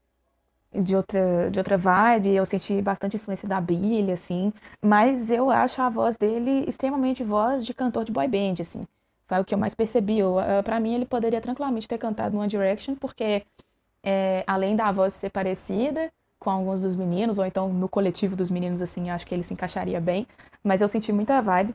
de outra, de outra vibe, eu senti bastante influência da Billie, assim, mas eu acho a voz dele extremamente voz de cantor de boy band, assim, foi o que eu mais percebi, para mim ele poderia tranquilamente ter cantado no One Direction, porque é, além da voz ser parecida, com alguns dos meninos, ou então no coletivo dos meninos, assim, acho que ele se encaixaria bem. Mas eu senti muita vibe.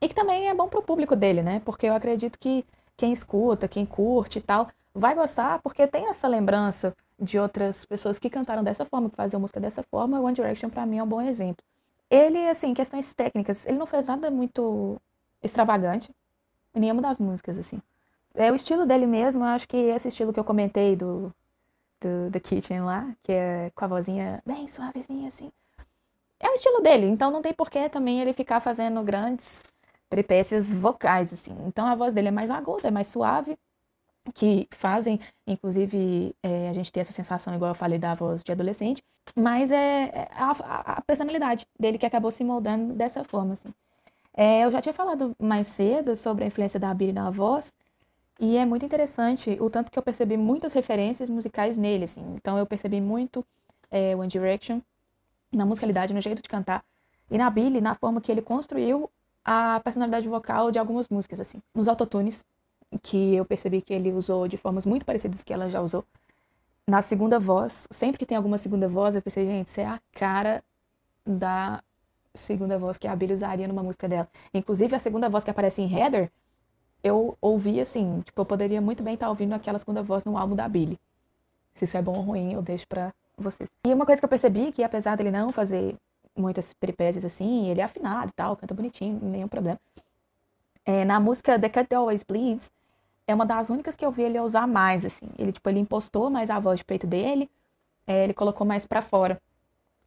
E que também é bom pro público dele, né? Porque eu acredito que quem escuta, quem curte e tal, vai gostar, porque tem essa lembrança de outras pessoas que cantaram dessa forma, que faziam música dessa forma. One Direction, para mim, é um bom exemplo. Ele, assim, questões técnicas, ele não fez nada muito extravagante em nenhuma das músicas, assim. É o estilo dele mesmo, eu acho que esse estilo que eu comentei do do The Kitchen lá, que é com a vozinha bem suavezinha assim. É o estilo dele, então não tem porquê também ele ficar fazendo grandes peripécias vocais, assim. Então a voz dele é mais aguda, é mais suave, que fazem, inclusive, é, a gente ter essa sensação, igual eu falei, da voz de adolescente, mas é, é a, a personalidade dele que acabou se moldando dessa forma, assim. É, eu já tinha falado mais cedo sobre a influência da Billie na voz, e é muito interessante o tanto que eu percebi muitas referências musicais nele, assim. Então eu percebi muito é, One Direction na musicalidade, no jeito de cantar. E na Billy, na forma que ele construiu a personalidade vocal de algumas músicas, assim. Nos autotunes, que eu percebi que ele usou de formas muito parecidas que ela já usou. Na segunda voz, sempre que tem alguma segunda voz, eu pensei, gente, isso é a cara da segunda voz que a Billy usaria numa música dela. Inclusive, a segunda voz que aparece em Heather eu ouvi assim, tipo, eu poderia muito bem estar ouvindo aquela segunda voz no álbum da Billy. Se isso é bom ou ruim, eu deixo pra vocês. E uma coisa que eu percebi que apesar dele não fazer muitas peripécias assim, ele é afinado e tal, canta bonitinho, nenhum problema. É, na música The Cut Always Bleeds, é uma das únicas que eu vi ele usar mais, assim. Ele, tipo, ele impostou mais a voz de peito dele, é, ele colocou mais para fora.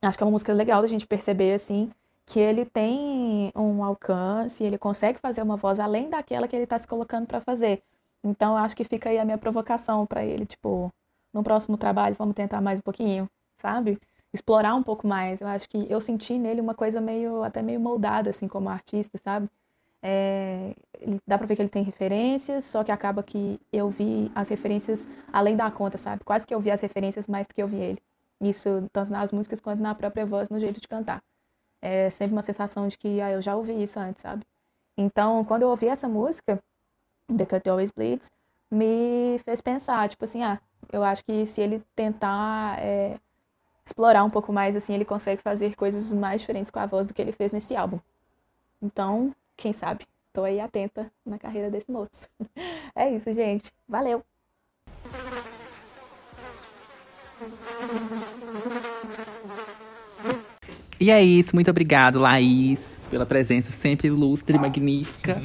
Acho que é uma música legal da gente perceber, assim, que ele tem um alcance, ele consegue fazer uma voz além daquela que ele está se colocando para fazer. Então, eu acho que fica aí a minha provocação para ele, tipo, no próximo trabalho vamos tentar mais um pouquinho, sabe? Explorar um pouco mais. Eu acho que eu senti nele uma coisa meio, até meio moldada, assim, como artista, sabe? É, dá pra ver que ele tem referências, só que acaba que eu vi as referências além da conta, sabe? Quase que eu vi as referências mais do que eu vi ele. Isso tanto nas músicas quanto na própria voz, no jeito de cantar. É sempre uma sensação de que ah, eu já ouvi isso antes, sabe? Então, quando eu ouvi essa música, The Cut Always Bleeds, me fez pensar, tipo assim, ah, eu acho que se ele tentar é, explorar um pouco mais, assim, ele consegue fazer coisas mais diferentes com a voz do que ele fez nesse álbum. Então, quem sabe? Tô aí atenta na carreira desse moço. É isso, gente. Valeu! E é isso, muito obrigado, Laís, pela presença sempre ilustre e magnífica.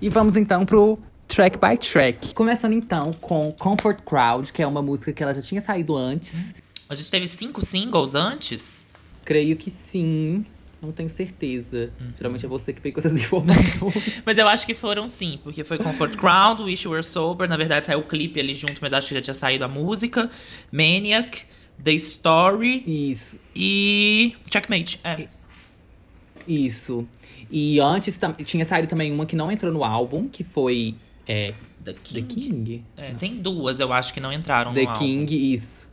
e vamos então pro track by track. Começando então com Comfort Crowd, que é uma música que ela já tinha saído antes. A gente teve cinco singles antes? Creio que sim. Não tenho certeza. Geralmente é você que veio com essas informações. Mas eu acho que foram sim, porque foi Comfort Crowd, Wish You Were Sober. Na verdade, saiu o clipe ali junto, mas acho que já tinha saído a música. Maniac, The Story Isso, e Checkmate. É. isso. E antes tinha saído também uma que não entrou no álbum, que foi é, The The King. King. É, tem duas, eu acho, que não entraram The no álbum. King, isso.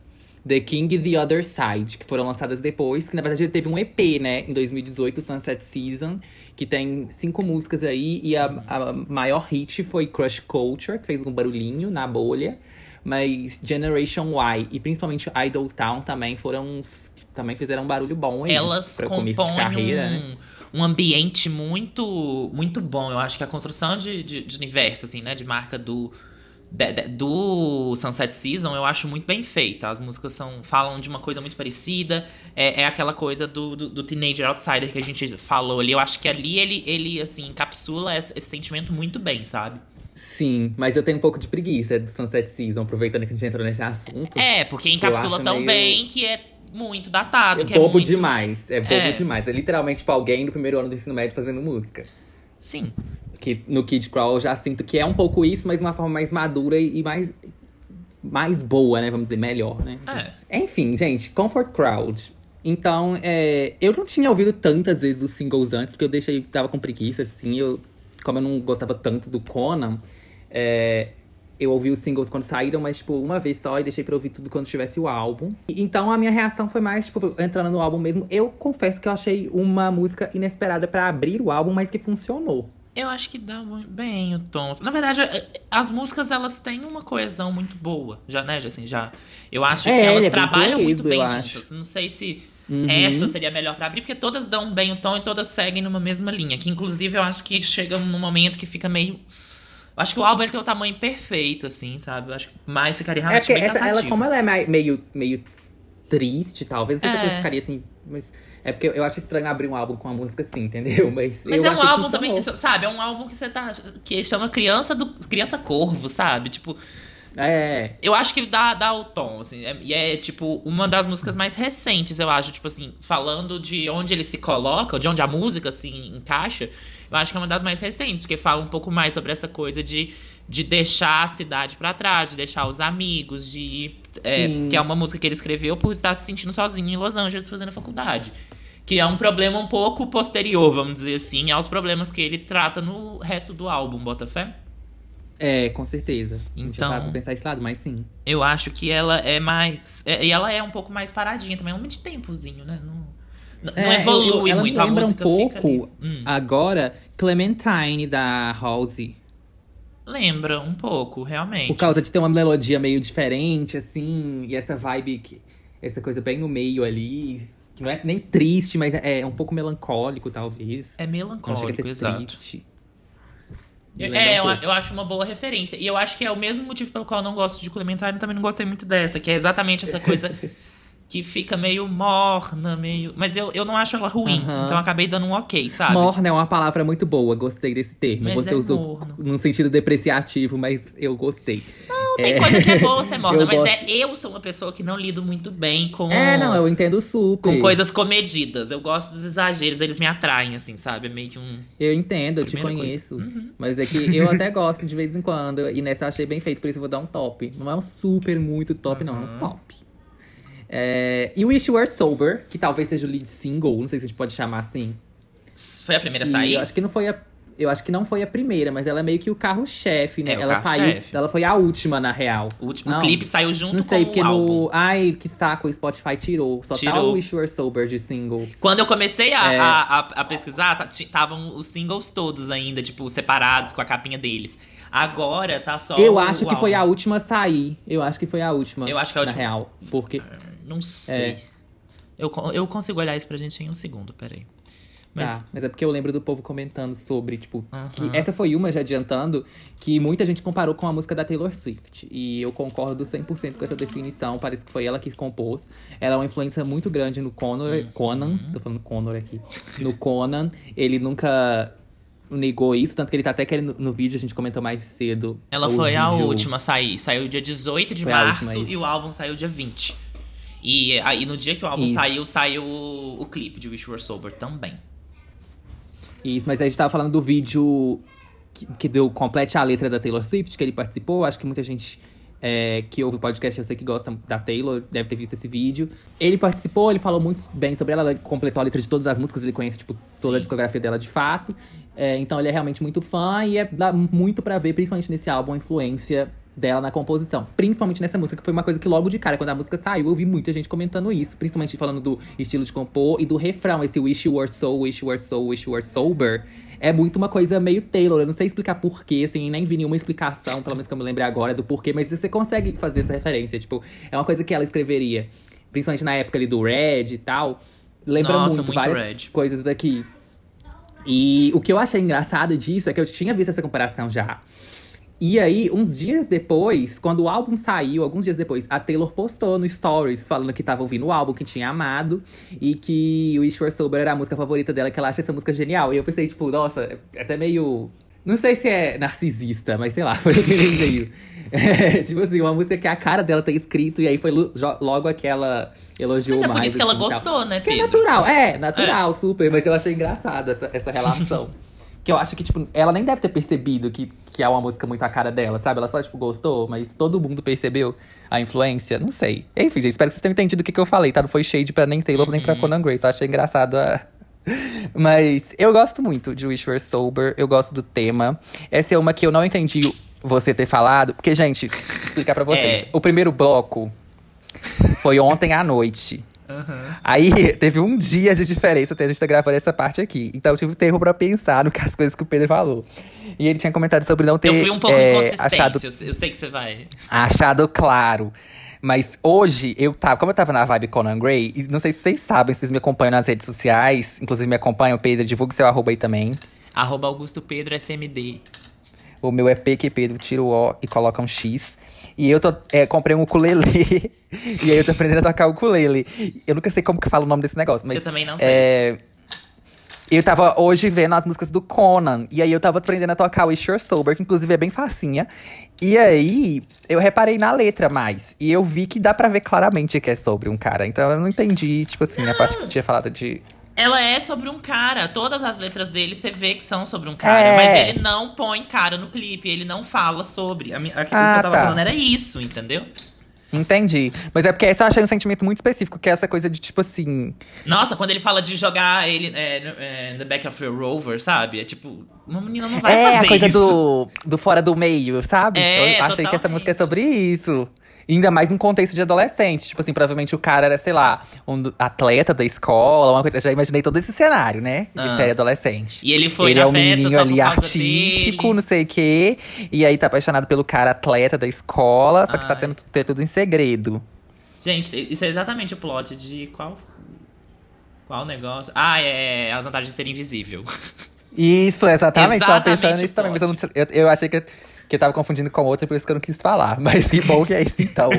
The King e The Other Side, que foram lançadas depois, que na verdade teve um EP, né, em 2018, Sunset Season, que tem cinco músicas aí, e a, a maior hit foi Crush Culture, que fez um barulhinho na bolha, mas Generation Y e principalmente Idol Town também foram uns, também fizeram um barulho bom aí, Elas pra começo de compõem carreira, um, né? um ambiente muito muito bom. Eu acho que a construção de, de, de universo, assim, né? De marca do, de- de- do Sunset Season, eu acho muito bem feita. As músicas são, falam de uma coisa muito parecida. É, é aquela coisa do, do, do Teenager Outsider que a gente falou ali. Eu acho que ali ele, ele assim, encapsula esse, esse sentimento muito bem, sabe? Sim, mas eu tenho um pouco de preguiça do Sunset Season, aproveitando que a gente entrou nesse assunto. É, porque encapsula tão meio- bem que é muito datado. É que bobo é muito... demais, é bobo É. demais. É literalmente tipo alguém no primeiro ano do ensino médio fazendo música. Sim. Que no Kid Crawl eu já sinto que é um pouco isso, mas de uma forma mais madura e e mais, mais boa, né? Vamos dizer, melhor, né? É. Enfim, gente, Comfort Crowd. Então, é, eu não tinha ouvido tantas vezes os singles antes, porque eu deixei, tava com preguiça, assim. Eu, como eu não gostava tanto do Conan, é, eu ouvi os singles quando saíram, mas, tipo, uma vez só e deixei pra ouvir tudo quando tivesse o álbum. Então a minha reação foi mais, tipo, entrando no álbum mesmo. Eu confesso que eu achei uma música inesperada pra abrir o álbum, mas que funcionou. Eu acho que dá muito bem o tom. Na verdade, eh, as músicas elas têm uma coesão muito boa, já, né, assim, já. Eu acho É, que elas é bem trabalham muito coeso, bem eu juntas. acho. Não sei se Uhum. essa seria melhor pra abrir, porque todas dão bem o tom e todas seguem numa mesma linha. Que inclusive eu acho que chega num momento que fica meio. Eu acho que o álbum tem o tamanho perfeito, assim, sabe? Eu acho que mais ficaria É realmente que bem essa, ela, cansativo. como ela é meio, meio triste, talvez, não sei se É. eu classificaria assim, mas é porque eu acho estranho abrir um álbum com uma música assim, entendeu? Mas, Mas é um álbum também, sabe? É um álbum que você tá. que chama Criança do Criança Corvo, sabe? Tipo, É, Eu acho que dá, dá o tom, assim. é- e é, tipo, uma das músicas mais recentes, eu acho. Tipo assim, falando de onde ele se coloca, de onde a música se encaixa. Eu acho que é uma das mais recentes, porque fala um pouco mais sobre essa coisa de, de deixar a cidade pra trás, de deixar os amigos, de ir. é, que é uma música que ele escreveu por estar se sentindo sozinho em Los Angeles fazendo a faculdade. Que é um problema um pouco posterior, vamos dizer assim, aos problemas que ele trata no resto do álbum, Botafé. É, com certeza. Então- pra pensar esse lado, mas sim. Eu acho que ela é mais. é- e ela é um pouco mais paradinha também. É um de tempozinho, né? Não, É, evolui me muito. A um música fica pouco. Hum, Agora, Clementine da Halsey. lembra um pouco, realmente. Por causa de ter uma melodia meio diferente, assim, e essa vibe, que, essa coisa bem no meio ali. Que não é nem triste, mas é um pouco melancólico, talvez. É Não chega melancólico, a ser exato. triste. Eu- É, um eu, acho uma boa referência. E eu acho que é o mesmo motivo pelo qual eu não gosto de Clementine, também não gostei muito dessa, que é exatamente essa coisa que fica meio morna, meio. Mas eu, eu não acho ela ruim, então acabei dando um ok, sabe? Morna é uma palavra muito boa, gostei desse termo. Mas Você é usou morno. num sentido depreciativo, mas eu gostei. Não, tem coisa que é boa ser morna, Eu mas gosto. é eu sou uma pessoa que não lido muito bem com. É, não, eu entendo super. com coisas comedidas. Eu gosto dos exageros, eles me atraem, assim, sabe? É meio que um. Eu entendo, eu te conheço. Uhum. Mas é que eu até gosto de vez em quando. E nessa eu achei bem feito, por isso eu vou dar um top. Não é um super muito top, não, é um top. É, e Wish You Were Sober, que talvez seja o lead single, não sei se a gente pode chamar assim. Foi a primeira a sair? Eu acho que não foi a. eu acho que não foi a primeira, mas ela é meio que o carro-chefe, né? É, o ela saiu, carro-chefe. ela foi a última, na real. O último Não. clipe saiu junto Não sei, com porque o álbum. no. Ai, que saco, o Spotify tirou. Só tá Tirou. o Wish You Were Sober de single. Quando eu comecei a, É. a, a, pesquisar, tá- estavam os singles todos ainda, tipo, separados com a capinha deles. Agora tá só. eu acho que foi a álbum. última a sair. Eu acho que foi a última. Eu acho que é a Na última. real. Porque. Não sei. Eu, con- eu consigo olhar isso pra gente em um segundo, peraí. Mas. Tá, mas é porque eu lembro do povo comentando sobre, tipo, que essa foi uma, já adiantando, que muita gente comparou com a música da Taylor Swift. E eu concordo 100% com essa definição, parece que foi ela que compôs. Ela é uma influência muito grande no Conor, Uhum. Conan, tô falando Conor aqui, no Conan. Ele nunca negou isso, tanto que ele tá até querendo, no vídeo, a gente comentou mais cedo. Ela foi a vídeo- última a sair. Saiu dia 18 de Foi a março última, e o álbum saiu dia 20. E aí no dia que o álbum Isso. saiu, saiu o, o clipe de Wish Were Sober também. Isso, mas a gente tava falando do vídeo que, que deu complete a letra da Taylor Swift, que ele participou. Acho que muita gente é, que ouve o podcast, eu sei que gosta da Taylor, deve ter visto esse vídeo. Ele participou, ele falou muito bem sobre ela, ele completou a letra de todas as músicas, ele conhece, tipo, toda a Sim. discografia dela de fato. É, então ele é realmente muito fã e é, dá muito pra ver, principalmente nesse álbum, a influência dela na composição. Principalmente nessa música, que foi uma coisa que logo de cara, quando a música saiu, eu vi muita gente comentando isso. Principalmente falando do estilo de compor e do refrão, esse Wish You Were So, Wish You Were So, Wish You Were Sober. É muito uma coisa meio Taylor. Eu não sei explicar porquê, assim, nem vi nenhuma explicação, pelo menos que eu me lembre agora, do porquê, mas você consegue fazer essa referência. Tipo, é uma coisa que ela escreveria. Principalmente na época ali do Red e tal. Lembra Nossa, muito, muito várias Red. coisas aqui. E o que eu achei engraçado disso é que eu tinha visto essa comparação já. E aí, uns dias depois, quando o álbum saiu, alguns dias depois, a Taylor postou no Stories falando que tava ouvindo o álbum, que tinha amado, e que o Wish Were Sober era a música favorita dela, que ela acha essa música genial. E eu pensei, tipo, nossa, é até meio. Não sei se é narcisista, mas sei lá, foi o que ele veio. É, tipo assim, uma música que a cara dela tem escrito, e aí foi logo aquela elogiou Mas é mais. por isso que ela assim, gostou, né, Que é Pedro? natural, é, natural, super, mas eu achei engraçado essa, essa relação. que eu acho que, tipo, ela nem deve ter percebido que, que é uma música muito a cara dela, sabe? Ela só, tipo, gostou, mas todo mundo percebeu a influência, não sei. Enfim, gente, espero que vocês tenham entendido o que, que eu falei, tá? Não foi shade pra nem Taylor, nem Uhum. pra Conan Gray, só achei engraçado a. Mas eu gosto muito de Wish Were Sober, eu gosto do tema. Essa é uma que eu não entendi você ter falado, porque, gente, vou explicar pra vocês. É. O primeiro bloco foi ontem à noite. Aí teve um dia de diferença até a gente tá gravando essa parte aqui. Então eu tive tempo pra pensar no que as coisas que o Pedro falou. E ele tinha comentado sobre não ter Eu fui um pouco é, inconsistente, achado, eu, eu sei que você vai. achado claro. Mas hoje, eu tava, como eu tava na vibe Conan Gray, e não sei se vocês sabem, se vocês me acompanham nas redes sociais, inclusive me acompanham, Pedro, divulgue seu arroba aí também. Arroba Augusto Pedro SMD. O meu é P que Pedro tira o O e coloca um X. E eu tô, é, comprei um ukulele. e aí eu tô aprendendo a tocar o ukulele. Eu nunca sei como que fala o nome desse negócio, mas. eu também não sei. É, eu tava hoje vendo as músicas do Conan. E aí eu tava aprendendo a tocar o Wish You're Sober, que inclusive é bem facinha. E aí eu reparei na letra mais. E eu vi que dá pra ver claramente que é sobre um cara. Então eu não entendi, tipo assim, a parte que você tinha falado de. Ela é sobre um cara. Todas as letras dele você vê que são sobre um cara. É. Mas ele não põe cara no clipe. Ele não fala sobre. Aquilo Ah, que eu tava tá. falando era isso, entendeu? Entendi. Mas é porque esse eu achei um sentimento muito específico, que é essa coisa de, tipo assim. Nossa, quando ele fala de jogar ele é, no- é, the back of your rover, sabe? É tipo, uma menina não vai é fazer a coisa isso. do, do fora do meio, sabe? É, eu achei que essa totalmente. música é sobre isso. Ainda mais em contexto de adolescente. Tipo assim, provavelmente o cara era, sei lá, um atleta da escola, uma coisa. Eu já imaginei todo esse cenário, né? De Ah. série adolescente. E ele foi ele na é um festa menininho ali artístico, dele. não sei o quê. E aí tá apaixonado pelo cara atleta da escola, só que tá Ai. tendo ter tudo em segredo. Gente, isso é exatamente o plot de qual. Qual negócio? Ah, é as vantagens de ser invisível. Isso, exatamente. Tava Exatamente pensando o nisso também, mas eu, não eu, eu achei que, que eu tava confundindo com outra, por isso que eu não quis falar. Mas que bom que é isso, então.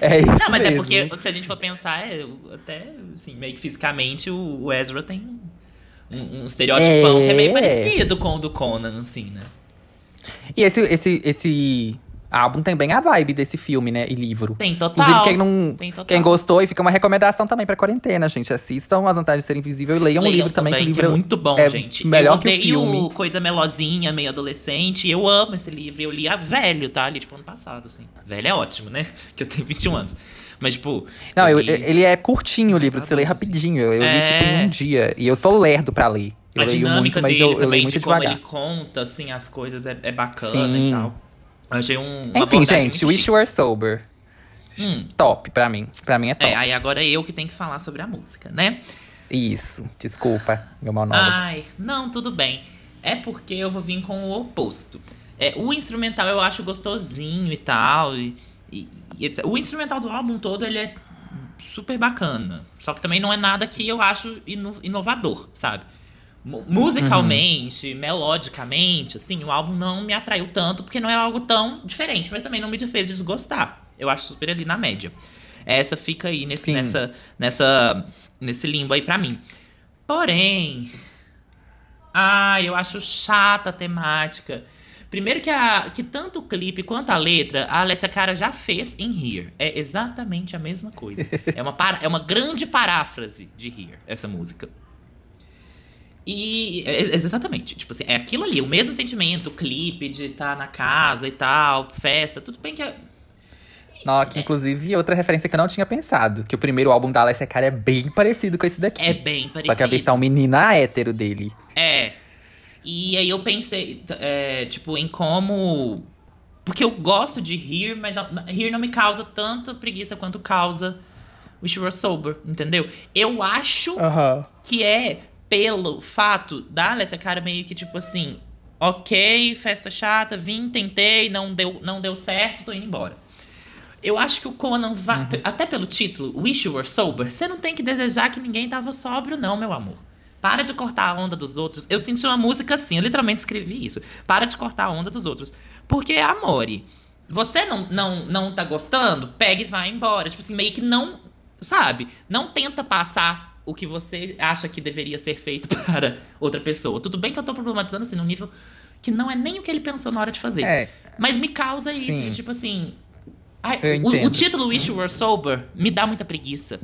É isso Não, mas é mesmo. porque, se a gente for pensar, é, até, assim, meio que fisicamente, o, o Ezra tem um, um estereotipão que é meio É. parecido com o do Conan, assim, né? E esse, esse, esse álbum tem bem a vibe desse filme, né? E livro. Tem total. Inclusive, quem, não, Tem total. quem gostou, e fica uma recomendação também pra quarentena, gente. Assistam As Vantagens de Ser Invisível e leiam o Leiam livro também, que o livro é muito bom, é gente. melhor eu que o filme. coisa melosinha, meio adolescente. Eu amo esse livro. Eu li a velho, tá? Li, tipo, ano passado, assim. Velho é ótimo, né? Que eu tenho 21 anos. Mas, tipo. Não, eu- li- ele é curtinho o livro, você lê rapidinho. Eu, eu li, É. tipo, em um dia. E eu sou lerdo pra ler. a Eu leio dinâmica muito, mas dele eu, eu também, leio muito de como devagar. ele conta, assim, as coisas é, é bacana Sim. e tal. Achei um. Enfim, gente, Wish. You Were Sober. Hum. Top pra mim. Pra mim é top. É, aí agora é eu que tenho que falar sobre a música, né? Isso. Desculpa, meu monólogo. Ai, não, tudo bem. É porque eu vou vir com o oposto. É, o instrumental eu acho gostosinho e tal. E, e- e o instrumental do álbum todo ele é super bacana. Só que também não é nada que eu acho ino- inovador, sabe? Mu- Musicalmente, melodicamente, assim, o álbum não me atraiu tanto, porque não é algo tão diferente, mas também não me fez desgostar. Eu acho super ali na média. Essa fica aí nesse, Sim. nessa, nessa, nesse limbo aí pra mim. Porém, ah, eu acho chata a temática. Primeiro que, a, que tanto o clipe quanto a letra, a Alessia Cara já fez em Here. É exatamente a mesma coisa. É uma, para, é uma grande paráfrase de Here, essa música. E é- é- exatamente, tipo assim, é aquilo ali, o mesmo sentimento, o clipe de estar na casa e tal, festa, tudo bem que é, Não, que inclusive outra referência que eu não tinha pensado. Que o primeiro álbum da Alessia Cara é bem parecido com esse daqui. é bem parecido. Só que a versão menina hétero dele. É. E aí eu pensei, é, tipo, em como. Porque eu gosto de rir, mas rir não me causa tanta preguiça quanto causa Wish You Were Sober, entendeu? Eu acho Aham. que é pelo fato da Alessia Cara meio que tipo assim, ok, festa chata, vim, tentei, não deu, não deu certo, tô indo embora. Eu acho que o Conan vai, até pelo título, Wish You Were Sober, você não tem que desejar que ninguém tava sóbrio não, meu amor. Para de cortar a onda dos outros. Eu senti uma música assim, eu literalmente escrevi isso. Para de cortar a onda dos outros. Porque, amore, você não, não, não tá gostando? Pega e vai embora. Tipo assim, meio que não, sabe? Não tenta passar o que você acha que deveria ser feito para outra pessoa. Tudo bem que eu tô problematizando assim, num nível que não é nem o que ele pensou na hora de fazer. É, Mas me causa isso, Sim. de, tipo assim. ai, o, o título Wish You Were Sober me dá muita preguiça.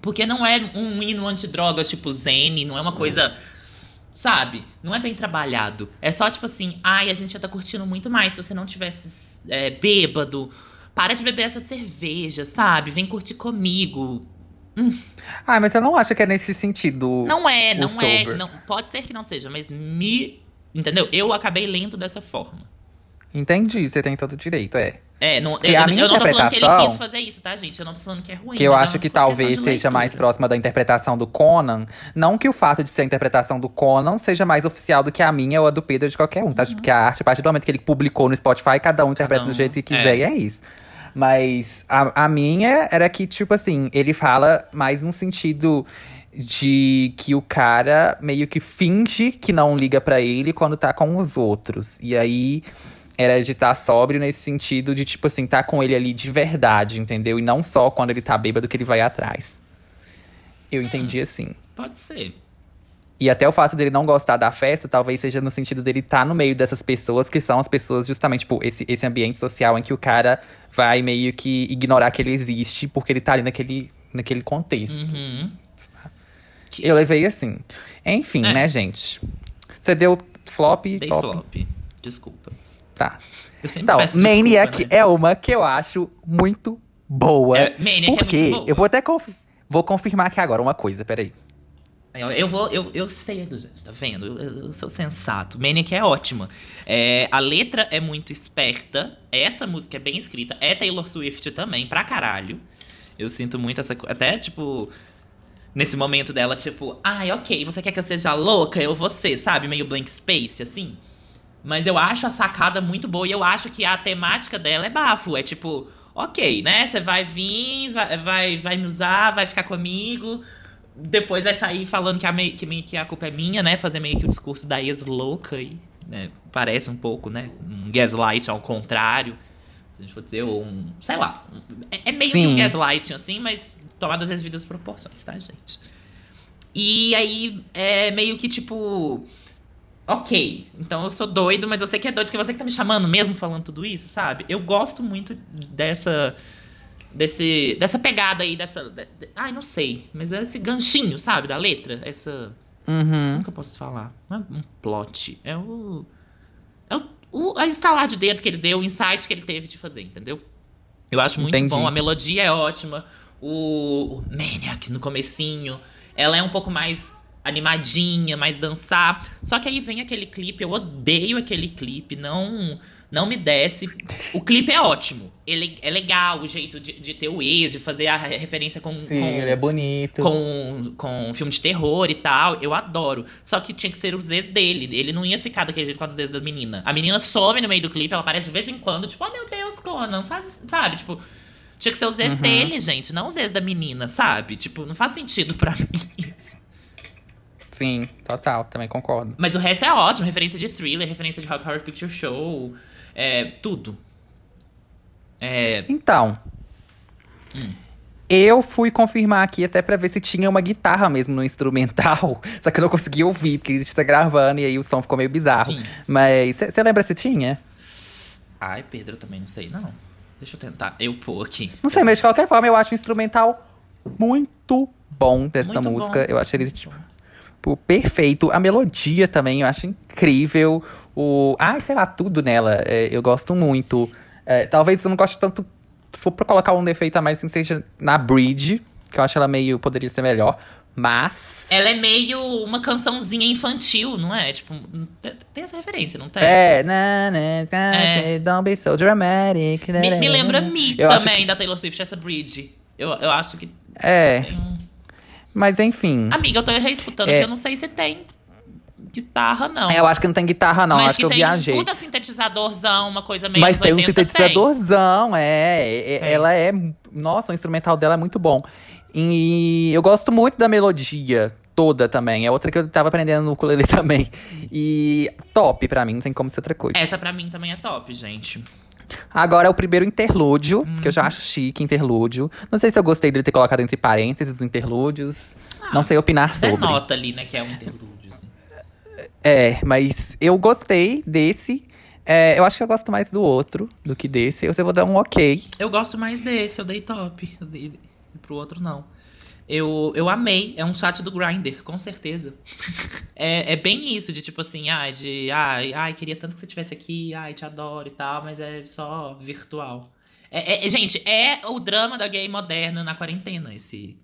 Porque não é um hino antidrogas tipo Zen, não é uma coisa. Sabe? Não é bem trabalhado. É só tipo assim, ai, a gente ia tá curtindo muito mais se você não tivesse é, bêbado. Para de beber essa cerveja, sabe? Vem curtir comigo. Ah, mas eu não acho que é nesse sentido. Não é, não é. sober. Não, pode ser que não seja, mas me. Entendeu? Eu acabei lendo dessa forma. Entendi, você tem todo o direito, é. É, não, eu, a minha eu não tô falando que ele quis fazer isso, tá, gente? Eu não tô falando que é ruim. Que eu é acho uma que talvez seja mais próxima da interpretação do Conan. Não que o fato de ser a interpretação do Conan seja mais oficial do que a minha ou a do Pedro de qualquer um, tá? Porque a arte, a partir do momento que ele publicou no Spotify, cada um interpreta um, do jeito que é. quiser e é isso. Mas a, a minha era que, tipo assim, ele fala mais num sentido de que o cara meio que finge que não liga pra ele quando tá com os outros. E aí era de estar sóbrio nesse sentido de, tipo assim, tá com ele ali de verdade, entendeu? E não só quando ele tá bêbado que ele vai atrás. Eu entendi assim. Pode ser. E até o fato dele não gostar da festa, talvez seja no sentido dele estar no meio dessas pessoas, que são as pessoas, justamente, tipo, esse, esse ambiente social em que o cara vai meio que ignorar que ele existe, porque ele tá ali naquele, naquele contexto. Uhum. Eu levei assim. Enfim, É. né, gente? Você deu flop, Dei top. flop. Desculpa. Tá. Eu sempre Então, peço Maniac desculpa, né? é uma que eu acho muito boa. É, Maniac é porque muito boa. eu vou até confi- vou confirmar aqui agora uma coisa, peraí. Eu, eu vou, eu, eu sei anos, tá vendo? Eu, eu sou sensato. Maniac é ótima. É, a letra é muito esperta. Essa música é bem escrita. É Taylor Swift também, pra caralho. Eu sinto muito essa coisa. Até, tipo, nesse momento dela, tipo, ai, ok, você quer que eu seja louca? Eu vou ser, sabe? Meio blank space, assim. Mas eu acho a sacada muito boa e eu acho que a temática dela é bafo. É tipo, ok, né? Você vai vir, vai, vai, vai me usar, vai ficar comigo. Depois vai sair falando que a, mei- que, meio que a culpa é minha, né? Fazer meio que o discurso da ex-louca aí. Né? Parece um pouco, né? Um gaslight ao contrário. Se a gente for dizer, ou um. Sei lá. É, é meio que um Sim. gaslight, assim, mas tomadas as devidas proporções, tá, gente? E aí é meio que tipo. Ok, então eu sou doido, mas eu sei que é doido porque você que tá me chamando mesmo falando tudo isso, sabe? Eu gosto muito dessa. Desse, dessa pegada aí, dessa. de- de- ai, não sei. Mas é esse ganchinho, sabe? Da letra. Essa. Uhum. Como que eu posso falar? Não é um plot. É o. É o, o a instalar de dedo que ele deu, o insight que ele teve de fazer, entendeu? Eu acho muito Entendi. bom. A melodia é ótima. O, o Maniac no comecinho. Ela é um pouco mais animadinha, mais dançar. Só que aí vem aquele clipe, eu odeio aquele clipe, não não me desce. O clipe é ótimo. Ele é legal, o jeito de, de ter o ex, de fazer a referência com, Sim, com, ele é bonito. com, com filme de terror e tal. Eu adoro. Só que tinha que ser os ex dele. Ele não ia ficar daquele jeito com os ex da menina. A menina some no meio do clipe, ela aparece de vez em quando, tipo, oh meu Deus, Conan, faz. Sabe? Tipo. Tinha que ser os ex Uhum. dele, gente, não os ex da menina, sabe? Tipo, não faz sentido pra mim isso. Sim, total, também concordo. Mas o resto é ótimo, referência de thriller, referência de Rock Horror Picture Show, é, tudo. É, Então. Hum. Eu fui confirmar aqui até pra ver se tinha uma guitarra mesmo no instrumental. Só que eu não consegui ouvir, porque a gente tá gravando e aí o som ficou meio bizarro. sim. Mas você lembra se tinha? Ai, Pedro, eu também não sei, não. Deixa eu tentar eu pôr aqui. Não sei, mas de qualquer forma eu acho o instrumental muito bom desta Muito música. bom. Eu acho ele, tipo, perfeito. A melodia também eu acho incrível. O. Ai, sei lá, tudo nela. é, eu gosto muito. É, talvez eu não goste tanto. Se for pra colocar um defeito a mais, assim, seja na bridge, que eu acho ela meio. poderia ser melhor. Mas. Ela é meio uma cançãozinha infantil, não é? Tipo, tem- essa referência, não tem? É, na, na, na, É. don't be so dramatic. Me, me lembra Me Eu também, da Taylor Swift, essa bridge. Eu, eu acho que É, tem mas enfim. Amiga, eu tô reescutando É. aqui, eu não sei se tem guitarra, não. Eu acho que não tem guitarra, não. Mas acho que, eu tem viajei. puta sintetizadorzão, uma coisa meio Mas tem um 80, sintetizadorzão, é. é- Tem. Ela é. Nossa, o instrumental dela é muito bom. E eu gosto muito da melodia toda também. É outra que eu tava aprendendo no ukulele também. E top pra mim, não tem como ser outra coisa. Essa pra mim também é top, gente. Agora é o primeiro interlúdio, que Uhum. eu já acho chique, interlúdio. Não sei se eu gostei dele ter colocado entre parênteses os interlúdios. não sei opinar sobre. Denota ali, né, que é um interlúdio. É, mas eu gostei desse. É, eu acho que eu gosto mais do outro do que desse. Eu vou dar um ok. Eu gosto mais desse, eu dei top. Eu dei pro outro, não. Eu, eu amei, é um chat do Grindr, com certeza. é, é bem isso, de tipo assim, ai, de ai, ai, queria tanto que você estivesse aqui, ai, te adoro e tal, mas é só virtual. É, é- gente, é o drama da gay moderna na quarentena, esse,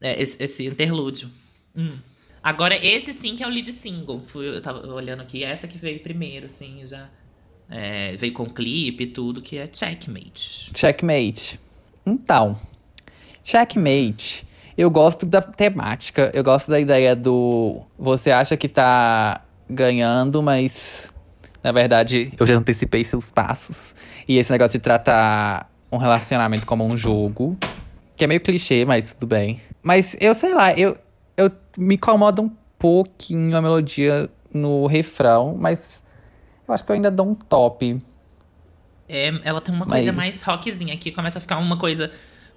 é, esse, esse interlúdio. Hum. Agora, esse sim que é o lead single. Fui, eu tava olhando aqui, essa que veio primeiro, assim, já. é, veio com clipe e tudo, que é Checkmate. Checkmate. Então, checkmate. Eu gosto da temática. Eu gosto da ideia do. Você acha que tá ganhando, mas. Na verdade, eu já antecipei seus passos. E esse negócio de tratar um relacionamento como um jogo. Que é meio clichê, mas tudo bem. Mas eu sei lá, eu, eu me incomoda um pouquinho a melodia no refrão, mas eu acho que eu ainda dou um top. É, ela tem uma coisa Mas- mais rockzinha aqui, começa a ficar uma coisa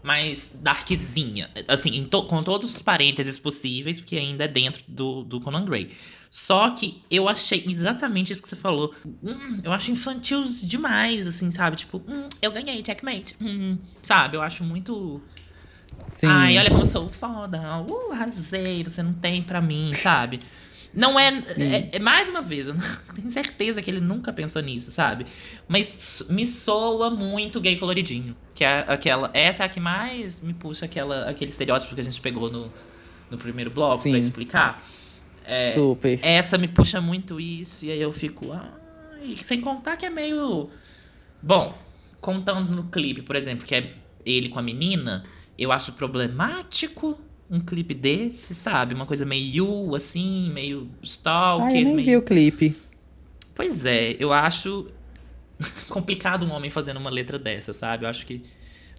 mais darkzinha. Assim, em to- com todos os parênteses possíveis, porque ainda é dentro do, do Conan Gray. Só que eu achei exatamente isso que você falou. Hum, eu acho infantil demais, assim, sabe? Tipo, hum, eu ganhei, checkmate. Hum, sabe? Eu acho muito. Sim. Ai, olha como eu sou foda. Uh, arrasei, você não tem pra mim, sabe? Não é, é, é- Mais uma vez, eu não- tenho certeza que ele nunca pensou nisso, sabe? Mas me soa muito gay coloridinho. Que é aquela. Essa é a que mais me puxa aquela, aquele estereótipo que a gente pegou no, no primeiro bloco Sim. pra explicar. É, Super. essa me puxa muito isso, e aí eu fico. Ai, sem contar que é meio. Bom, contando no clipe, por exemplo, que é ele com a menina, eu acho problemático um clipe desse, sabe? Uma coisa meio assim, meio stalker. Ai, eu nem meio... vi o clipe. Pois é, eu acho complicado um homem fazendo uma letra dessa, sabe? Eu acho que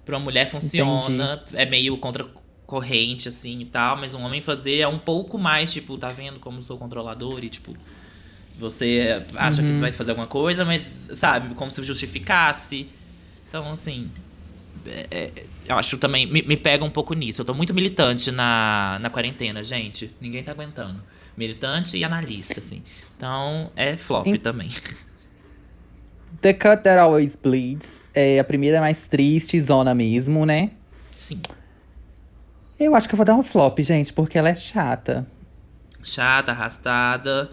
pra uma mulher funciona, é meio contra corrente assim e tal, mas um homem fazer é um pouco mais, tipo, tá vendo como sou controlador e tipo você acha Uhum. que vai fazer alguma coisa, mas sabe, como se justificasse. Então, assim, é- é, eu acho também me, me pega um pouco nisso. Eu tô muito militante na, na quarentena, gente. Ninguém tá aguentando. Militante e analista, assim. Então, é flop Em- também. The Cut That Always Bleeds. É a primeira mais triste, zona mesmo, né? Sim. Eu acho que eu vou dar um flop, gente, porque ela é chata. Chata, arrastada.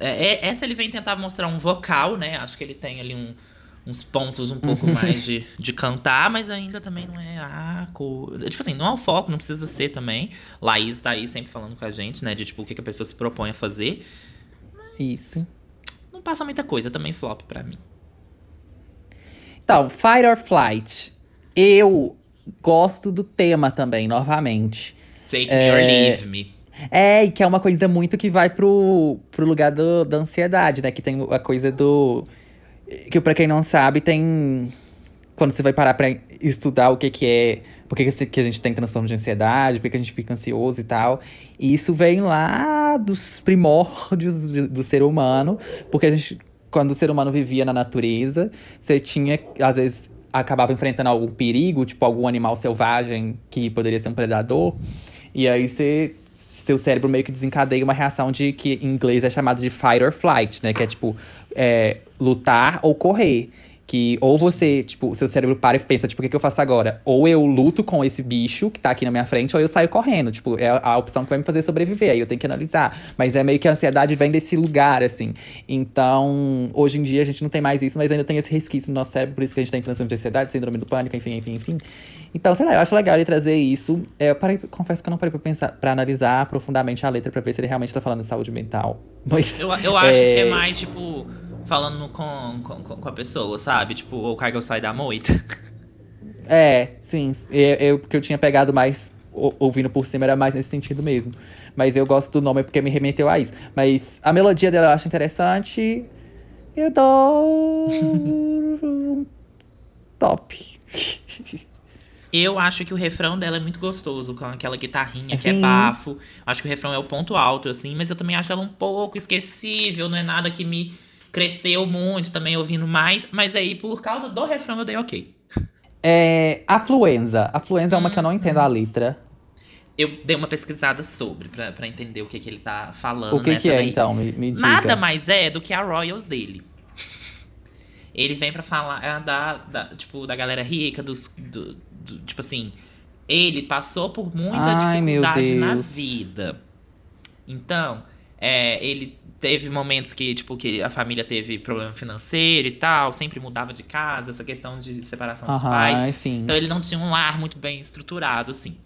É, é- essa ele vem tentar mostrar um vocal, né? Acho que ele tem ali um, uns pontos um pouco mais de, de cantar, mas ainda também não é a cor. Tipo assim, não é o foco, não precisa ser também. Laís tá aí sempre falando com a gente, né? De tipo, o que que a pessoa se propõe a fazer. Isso. Não passa muita coisa, também flop pra mim. Então, Fight or Flight. Eu gosto do tema também, novamente. Take É, me or leave me. É, e que é uma coisa muito que vai pro, pro lugar do- da ansiedade, né? Que tem a coisa do. Que pra quem não sabe, tem. Quando você vai parar pra estudar o que, que é. Por que, que a gente tem transtorno de ansiedade, por que, que a gente fica ansioso e tal. E isso vem lá dos primórdios do ser humano, porque a gente. Quando o ser humano vivia na natureza, você tinha, às vezes, acabava enfrentando algum perigo, tipo algum animal selvagem que poderia ser um predador. E aí você, seu cérebro meio que desencadeia uma reação de que em inglês é chamado de fight or flight, né? Que é tipo é, lutar ou correr. Que ou você, tipo, o seu cérebro para e pensa, tipo, o que, que eu faço agora? Ou eu luto com esse bicho que tá aqui na minha frente, ou eu saio correndo. Tipo, é a opção que vai me fazer sobreviver. Aí eu tenho que analisar. Mas é meio que a ansiedade vem desse lugar, assim. Então, hoje em dia a gente não tem mais isso, mas ainda tem esse resquício no nosso cérebro, por isso que a gente tem transtorno de ansiedade, síndrome do pânico, enfim, enfim, enfim. Então, sei lá, eu acho legal ele trazer isso. É, eu parei, confesso que eu não parei pra pensar, pra analisar profundamente a letra pra ver se ele realmente tá falando de saúde mental. Mas. Eu, eu acho que é É. mais, tipo, falando com, com, com a pessoa, sabe? Tipo, o cargo sai da moita. É, sim. Eu, eu, que eu tinha pegado mais ouvindo por cima era mais nesse sentido mesmo. Mas eu gosto do nome porque me remeteu a isso. Mas a melodia dela eu acho interessante. Eu dou. um top. Eu acho que o refrão dela é muito gostoso, com aquela guitarrinha que é bafo. Acho que o refrão é o ponto alto, assim, mas eu também acho ela um pouco esquecível, não é nada que me cresceu muito também ouvindo mais. Mas aí, por causa do refrão, eu dei ok. É. Afluenza. Afluenza é uma que eu não entendo a letra. Eu dei uma pesquisada sobre, pra, pra entender o que, que ele tá falando O que, nessa que é, daí. então? Me, me diga. Nada mais é do que a Royals dele. Ele vem pra falar é, da, da, tipo, da galera rica, dos, do, do- tipo assim, ele passou por muita Ai, dificuldade na vida. Então, é, ele teve momentos que, tipo, que a família teve problema financeiro e tal, sempre mudava de casa, essa questão de separação dos pais. Aham, sim. Então ele não tinha um lar muito bem estruturado, assim.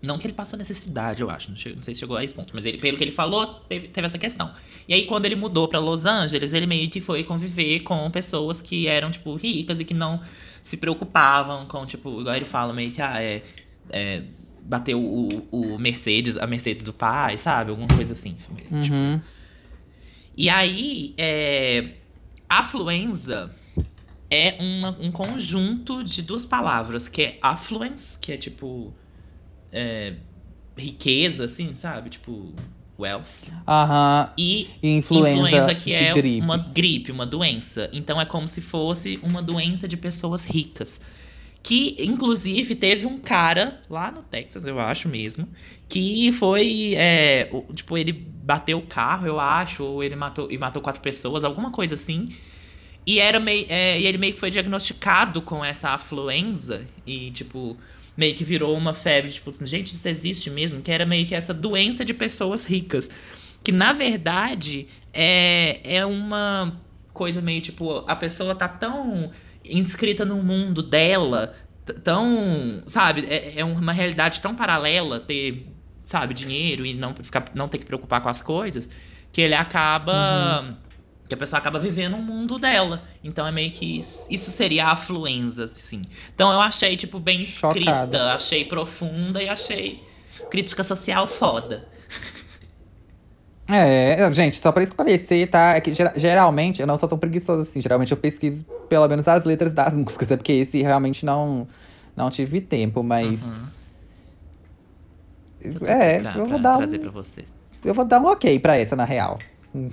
Não que ele passou necessidade, eu acho. Não, che- não sei se chegou a esse ponto. Mas ele, pelo que ele falou, teve, teve essa questão. E aí, quando ele mudou pra Los Angeles, ele meio que foi conviver com pessoas que eram, tipo, ricas e que não se preocupavam com, tipo, igual ele fala, meio que, ah, é. é bateu o, o Mercedes, a Mercedes do pai, sabe? Alguma coisa assim. Tipo, Uhum. E aí, é, afluenza é uma- um conjunto de duas palavras, que é affluence, que é tipo é, riqueza, assim, sabe? Tipo, wealth. Aham. E Influenza, influenza, que é gripe. uma gripe, uma doença. Então é como se fosse uma doença de pessoas ricas. Que, inclusive, teve um cara lá no Texas, eu acho mesmo, que foi. é, tipo, ele bateu o carro, eu acho, ou ele matou, e matou quatro pessoas, alguma coisa assim. E era meio. é, e ele meio que foi diagnosticado com essa afluenza. E, tipo, meio que virou uma febre, tipo, gente, isso existe mesmo? Que era meio que essa doença de pessoas ricas. Que na verdade é, é uma coisa meio tipo, a pessoa tá tão inscrita no mundo dela, tão, sabe, é, é uma realidade tão paralela ter, sabe, dinheiro e não, ficar, não ter que preocupar com as coisas, que ele acaba. Que a pessoa acaba vivendo um mundo dela. Então é meio que. Isso, isso seria a afluenza, assim. Então eu achei, tipo, bem escrita, Chocada. achei profunda e achei crítica social foda. É, gente, só pra esclarecer, tá? É que gera- geralmente eu não sou tão preguiçoso assim. Geralmente eu pesquiso pelo menos as letras das músicas. É porque esse realmente não, não tive tempo, mas. Uhum. Eu É, pra- eu vou dar um, trazer pra vocês. eu vou dar um ok pra essa, na real.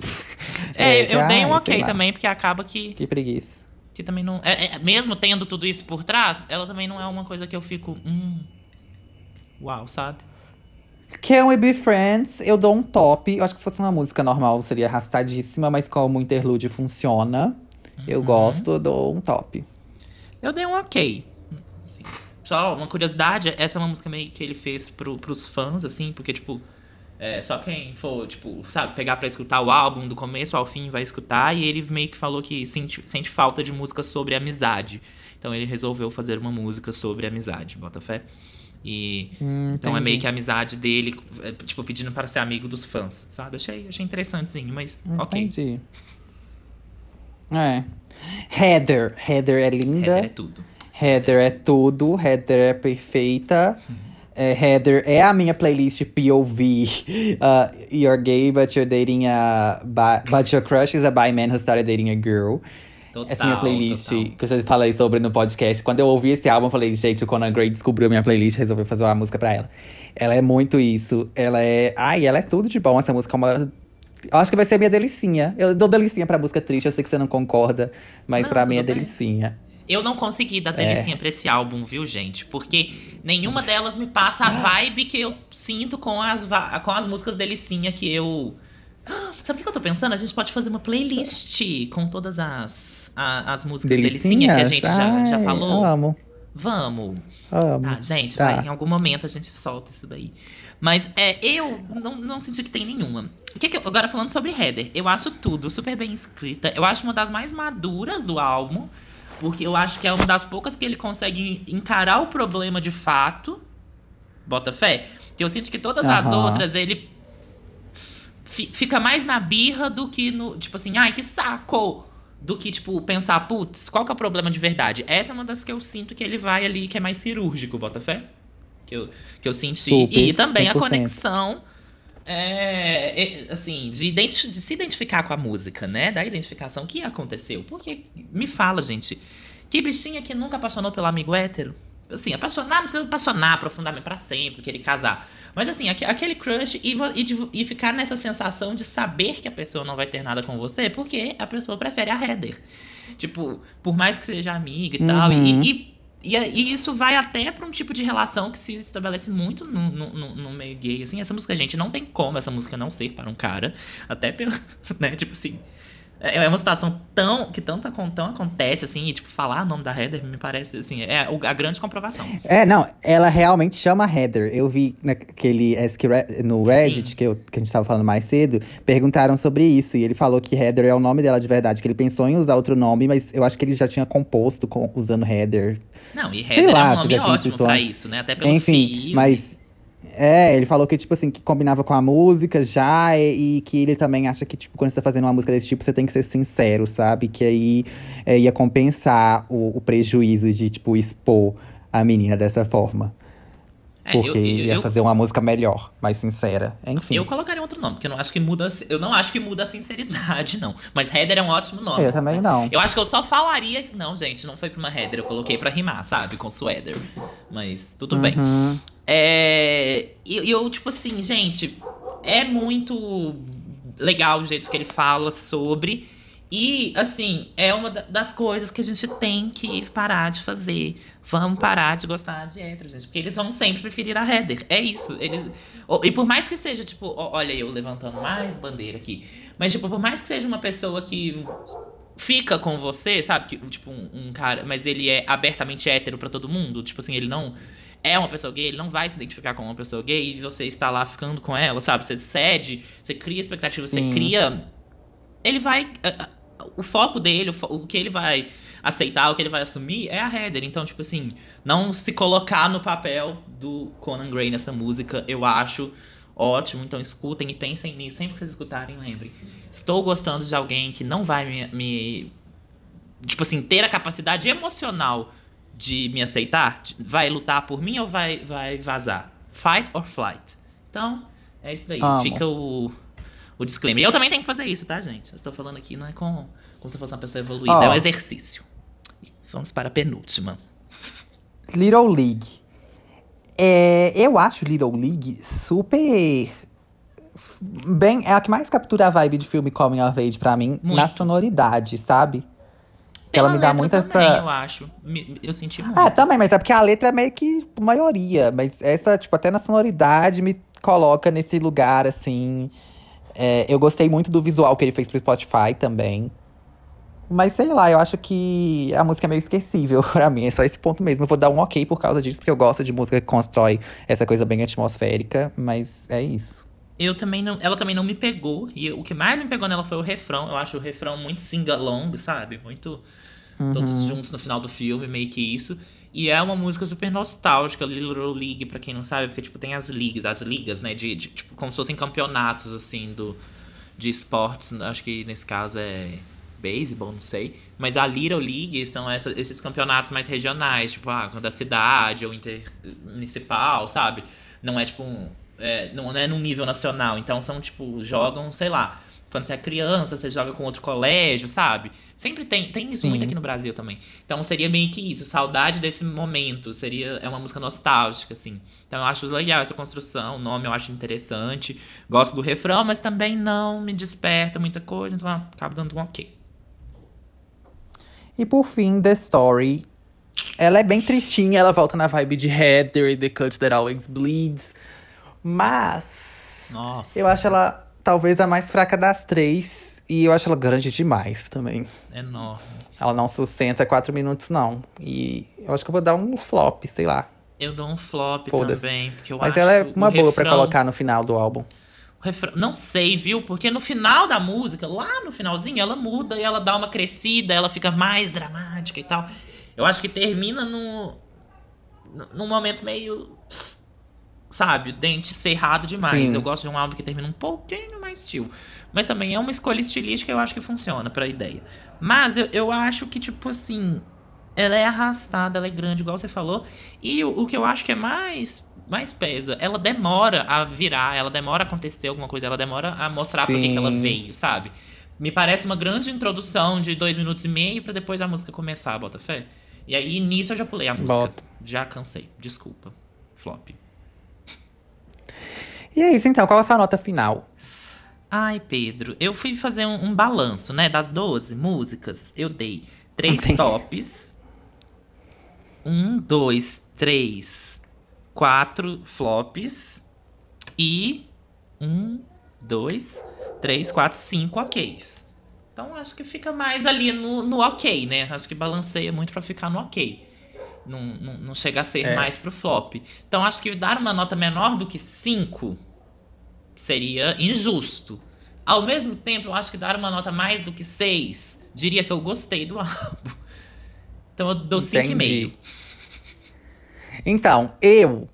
É, É, eu dei um ok também, porque acaba que, Que preguiça. que também não. é- é- mesmo tendo tudo isso por trás, ela também não é uma coisa que eu fico. Hum. Uau, sabe? Can We Be Friends? Eu dou um top. Eu acho que se fosse uma música normal seria arrastadíssima, mas como interlude funciona, eu Uhum. gosto, eu dou um top. Eu dei um ok. Só uma curiosidade, essa é uma música meio que ele fez pro, pros fãs, assim, porque, tipo, É, só quem for, tipo, sabe, pegar pra escutar o álbum do começo ao fim vai escutar. E ele meio que falou que sente, sente falta de música sobre amizade. Então ele resolveu fazer uma música sobre amizade, bota fé. E Hum, então é entendi. meio que a amizade dele, é, tipo, pedindo para ser amigo dos fãs, sabe? Achei, achei interessantezinho, mas ok. Entendi. É. Heather. Heather é linda. Heather é tudo. Heather é tudo, Heather é perfeita. É, Heather é a minha playlist POV. Uh, you're gay, but you're dating a. bi- But your crush is a bi man who started dating a girl. Total, Essa é a minha playlist total. que eu já falei sobre no podcast. Quando eu ouvi esse álbum, eu falei, gente, o Conan Gray descobriu a minha playlist, resolveu fazer uma música pra ela. Ela é muito isso. Ela é. Ai, ela é tudo de bom. Essa música é uma. Eu acho que vai ser a minha delicinha. Eu dou delicinha pra música triste, eu sei que você não concorda, mas Não, pra mim é delicinha. Eu não consegui É. dar delicinha pra esse álbum, viu, gente? Porque nenhuma delas me passa a vibe que eu sinto com as, com as músicas delicinha que eu. Sabe o que eu tô pensando? A gente pode fazer uma playlist com todas as, a- as músicas delicinha que a gente já, já Ai, falou. Amo, Vamos. amo. Tá, gente, Tá. vai, em algum momento a gente solta isso daí. Mas é, eu não, não senti que tem nenhuma. O que que eu- agora falando sobre Heather, eu acho tudo super bem escrita. Eu acho uma das mais maduras do álbum. Porque eu acho que é uma das poucas que ele consegue encarar o problema de fato. Bota fé. Que eu sinto que todas as Aham. outras ele fi- fica mais na birra do que no. Tipo assim, ai, que saco! Do que, tipo, pensar, putz, qual que é o problema de verdade? Essa é uma das que eu sinto que ele vai ali, que é mais cirúrgico, bota fé? Que eu, que eu senti. Super, e também a 100%. conexão. É, é, assim, de, identi- de se identificar com a música, né? Da identificação. O que aconteceu? Porque, me fala, gente, que bichinha que nunca apaixonou pelo amigo hétero? Assim, apaixonar, não precisa apaixonar profundamente pra sempre, querer casar. Mas assim, aque- aquele crush e, e, e ficar nessa sensação de saber que a pessoa não vai ter nada com você, porque a pessoa prefere a Heather. Tipo, por mais que seja amiga e tal. Uhum. E, e, e, e isso vai até pra um tipo de relação que se estabelece muito no, no, no- no meio gay. Assim, essa música, gente, não tem como essa música não ser para um cara. Até pelo. Né, tipo assim. É é uma situação tão. que tanto, tão acontece, assim, e, tipo, falar o nome da Heather me parece, assim, é a grande comprovação. É, não, ela realmente chama Heather. Eu vi naquele Re- no Reddit, Sim. que, eu- que a gente tava falando mais cedo, perguntaram sobre isso. E ele falou que Heather é o nome dela de verdade, que ele pensou em usar outro nome, mas eu acho que ele já tinha composto com- usando Heather. Não, e Sei Heather lá, é um se nome ótimo pra isso, né? Até pelo Enfim, fio. mas. É, ele falou que, tipo assim, que combinava com a música já, e, e que ele também acha que, tipo, quando você tá fazendo uma música desse tipo, você tem que ser sincero, sabe? Que aí é, ia compensar o, o prejuízo de, tipo, expor a menina dessa forma. É, eu- Porque eu, ia eu, fazer uma música melhor, mais sincera. Enfim. eu colocaria outro nome, porque eu não acho que muda. Eu não acho que muda a sinceridade, não. Mas Heather é um ótimo nome. Eu também não. Eu acho que eu só falaria. Não, gente, não foi pra uma Heather, eu coloquei pra rimar, sabe? Com Sweater. Mas tudo bem. É. E eu, tipo assim, gente, é muito legal o jeito que ele fala sobre. E, assim, é uma da- das coisas que a gente tem que parar de fazer. Vamos parar de gostar de hétero, gente. Porque eles vão sempre preferir a Heather. É isso. Eles... E por mais que seja, tipo, olha eu levantando mais bandeira aqui. Mas, tipo, por mais que seja uma pessoa que fica com você, sabe? Que, tipo, um, um cara. Mas ele é abertamente hétero pra todo mundo. Tipo assim, ele não é uma pessoa gay, ele não vai se identificar com uma pessoa gay e você está lá ficando com ela, sabe? Você cede, você cria expectativa, você Sim. cria. Ele vai. a- a- O foco dele, o que ele vai aceitar, o que ele vai assumir é a Heather. Então, tipo assim, não se colocar no papel do Conan Gray nessa música, eu acho ótimo. Então, escutem e pensem nisso. Sempre que vocês escutarem, lembrem. Estou gostando de alguém que não vai me- me tipo assim, ter a capacidade emocional de me aceitar, vai lutar por mim ou vai, vai vazar? Fight or flight. Então, é isso daí. Amo. Fica o, o disclaimer. E eu também tenho que fazer isso, tá, gente? Eu tô falando aqui, não é com, como se eu fosse uma pessoa evoluída, Ó. é um exercício. Vamos para a penúltima. Little League. É, eu acho Little League super. Bem, é a que mais captura a vibe de filme Coming of Age pra mim, na Muito. sonoridade, sabe? Que ela Pela me dá muito também, essa. eu acho. Eu senti muito. Ah, também, mas é porque a letra é meio que maioria. Mas essa, tipo, até na sonoridade me coloca nesse lugar, assim. É, eu gostei muito do visual que ele fez pro Spotify também. Mas sei lá, eu acho que a música é meio esquecível pra mim. É só esse ponto mesmo. Eu vou dar um ok por causa disso, porque eu gosto de música que constrói essa coisa bem atmosférica. Mas é isso. Eu também não. Ela também não me pegou. E o que mais me pegou nela foi o refrão. Eu acho o refrão muito sing-along, sabe? Muito. Todos Uhum. juntos no final do filme, meio que isso. E é uma música super nostálgica, Little League, pra quem não sabe, porque, tipo, tem as ligas, as ligas, né? De, de- tipo, como se fossem campeonatos, assim, do, de esportes. Acho que nesse caso é beisebol, não sei. Mas a Little League são essa- esses campeonatos mais regionais, tipo, ah, da cidade ou intermunicipal, sabe? Não é tipo um. é, não é num nível nacional. Então são, tipo, jogam, sei lá. Quando você é criança, você joga com outro colégio, sabe? Sempre tem, tem isso Sim. muito aqui no Brasil também. Então seria meio que isso, saudade desse momento. Seria é uma música nostálgica, assim. Então eu acho legal essa construção, o nome eu acho interessante. Gosto do refrão, mas também não me desperta muita coisa, então acabo dando um ok. E por fim, The Story. Ela é bem tristinha, ela volta na vibe de Heather, The Cut That Always Bleeds. Mas. Nossa. Eu acho ela talvez a mais fraca das três. E eu acho ela grande demais também. enorme. Ela não sustenta quatro minutos, não. E eu acho que eu vou dar um flop, sei lá. Eu dou um flop também, porque eu Mas ela é uma boa refrão- colocar no final do álbum. refrão- Não sei, viu? Porque no final da música, lá no finalzinho, ela muda e ela dá uma crescida, ela fica mais dramática e tal. Eu acho que termina no, no- num momento meio. Sabe, dente cerrado demais. Sim. Eu gosto de um álbum que termina um pouquinho mais tio. Mas também é uma escolha estilística eu acho que funciona pra ideia. Mas eu, eu acho que, tipo assim, ela é arrastada, ela é grande, igual você falou. E o, o que eu acho que é mais, mais pesa, ela demora a virar, ela demora a acontecer alguma coisa, ela demora a mostrar por que ela Sim. veio, sabe? Me parece uma grande introdução de dois minutos e meio pra depois a música começar, bota fé. E aí, nisso eu já pulei a música. Bota. Já cansei, desculpa. Flop. E é isso então, qual a sua nota final? Ai, Pedro, eu fui fazer um, um balanço, né? Das 12 músicas, eu dei três Entendi. tops. Um, dois, três, quatro flops. E um, dois, três, quatro, cinco oks. Então acho que fica mais ali no, no ok, né? Acho que balanceia muito pra ficar no ok. Não, não, não chega a ser É. mais pro flop. Então acho que dar uma nota menor do que 5 seria injusto. Ao mesmo tempo, eu acho que dar uma nota mais do que 6 diria que eu gostei do álbum. Então eu dou 5,5. Entendi. Então, eu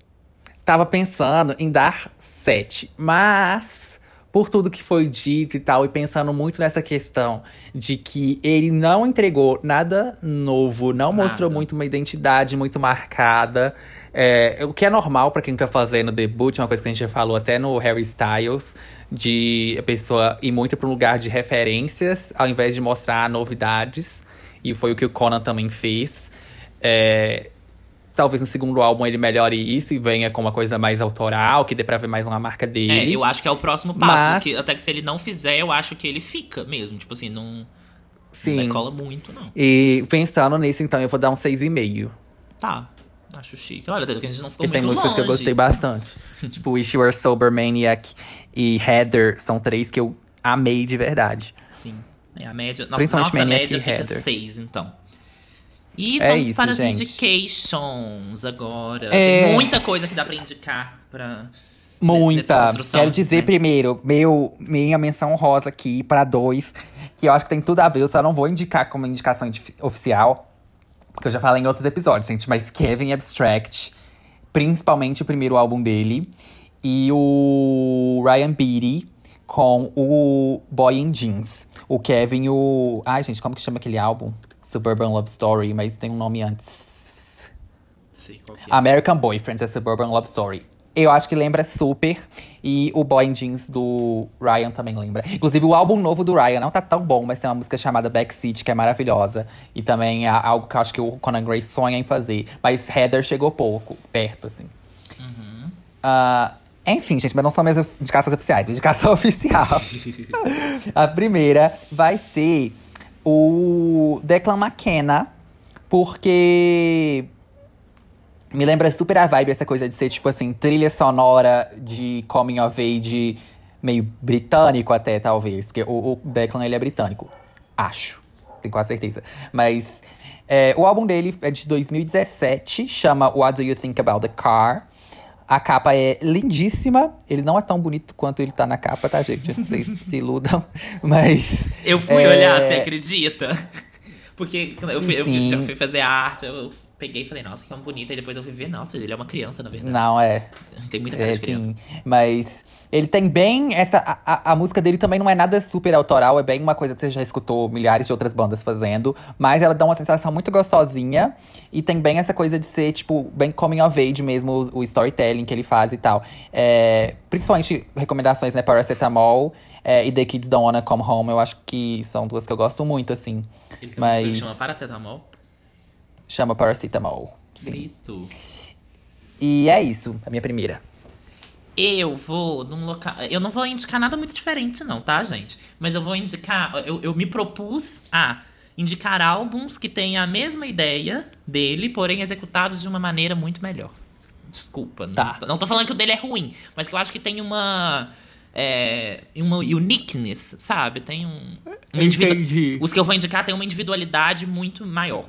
tava pensando em dar 7, mas por tudo que foi dito e tal, e pensando muito nessa questão de que ele não entregou nada novo, não Nada. mostrou muito uma identidade muito marcada. É, o que é normal pra quem tá fazendo debut, uma coisa que a gente já falou até no Harry Styles, de a pessoa ir muito pra um lugar de referências, ao invés de mostrar novidades. E foi o que o Conan também fez. É, talvez no segundo álbum ele melhore isso e venha com uma coisa mais autoral, que dê pra ver mais uma marca É, dele. eu acho que é o próximo passo. Mas- que- até que se ele não fizer, eu acho que ele fica mesmo. Tipo assim, não, não Sim. decola muito, não. E pensando nisso, então, eu vou dar um 6,5. Tá. Acho chique. Olha, que a gente não ficou tem muito músicas que eu longe. gostei bastante. tipo, Wish You Were Sober Maniac e Heather são três que eu amei de verdade. Sim. É, a média. Principalmente nossa Maniac média e Heather. 6, então. E É vamos isso, para as gente. indications agora. É. Tem muita coisa que dá pra indicar dessa Muita. Quero dizer né? primeiro, meu, minha menção rosa aqui pra dois, que eu acho que tem tudo a ver, eu só não vou indicar como indicação oficial, porque eu já falei em outros episódios, gente, mas Kevin Abstract, principalmente o primeiro álbum dele, e o Ryan Beatty com o Boy in Jeans. O Kevin, o. Ai, gente, como que chama aquele álbum? Suburban Love Story, mas tem um nome antes. Que é. American Boyfriend, a Suburban Love Story. Eu acho que lembra super. E o Boy in Jeans do Ryan também lembra. Inclusive, o álbum novo do Ryan não tá tão bom, mas tem uma música chamada Backseat, que é maravilhosa. E também é algo que eu acho que o Conan Gray sonha em fazer. Mas Heather chegou pouco, perto, assim. Ah, enfim, gente, mas não são minhas indicações oficiais. Indicação oficial. A primeira vai ser o Declan McKenna, porque me lembra super a vibe essa coisa de ser, tipo assim, trilha sonora de coming of age meio britânico até, talvez. Porque o, o Declan, ele é britânico. Acho. Tenho quase certeza. Mas é, o álbum dele é de 2017, chama What Do You Think About the Car? A capa é lindíssima. Ele não é tão bonito quanto ele tá na capa, tá, gente? Vocês se iludam. Mas. Eu fui É. olhar, você acredita? Porque quando eu, fui, eu já fui fazer arte, eu peguei e falei, nossa, que homem bonito. Aí depois eu fui ver, nossa, ele é uma criança, na verdade. Não, é. Tem muita cara É, de criança. sim. Mas ele tem bem essa. A, a- a música dele também não é nada super autoral, é bem uma coisa que você já escutou milhares de outras bandas fazendo. Mas ela dá uma sensação muito gostosinha. E tem bem essa coisa de ser, tipo, bem coming of age mesmo, o, o storytelling que ele faz e tal. É, principalmente recomendações, né? Paracetamol é, e The Kids Don't Wanna Come Home. Eu acho que são duas que eu gosto muito, assim. Ele Mas- que chama Paracetamol. Chama Paracetamol. Sim. Grito. E é isso, a minha primeira. Eu vou num local. Eu não vou indicar nada muito diferente, não, tá, gente? Mas eu vou indicar. Eu, eu me propus a indicar álbuns que têm a mesma ideia dele, porém executados de uma maneira muito melhor. Desculpa. não- Tá. Não, tô falando que o dele é ruim, mas que eu acho que tem uma. É, uma uniqueness, sabe? Tem um. um individu- Entendi. os que eu vou indicar têm uma individualidade muito maior.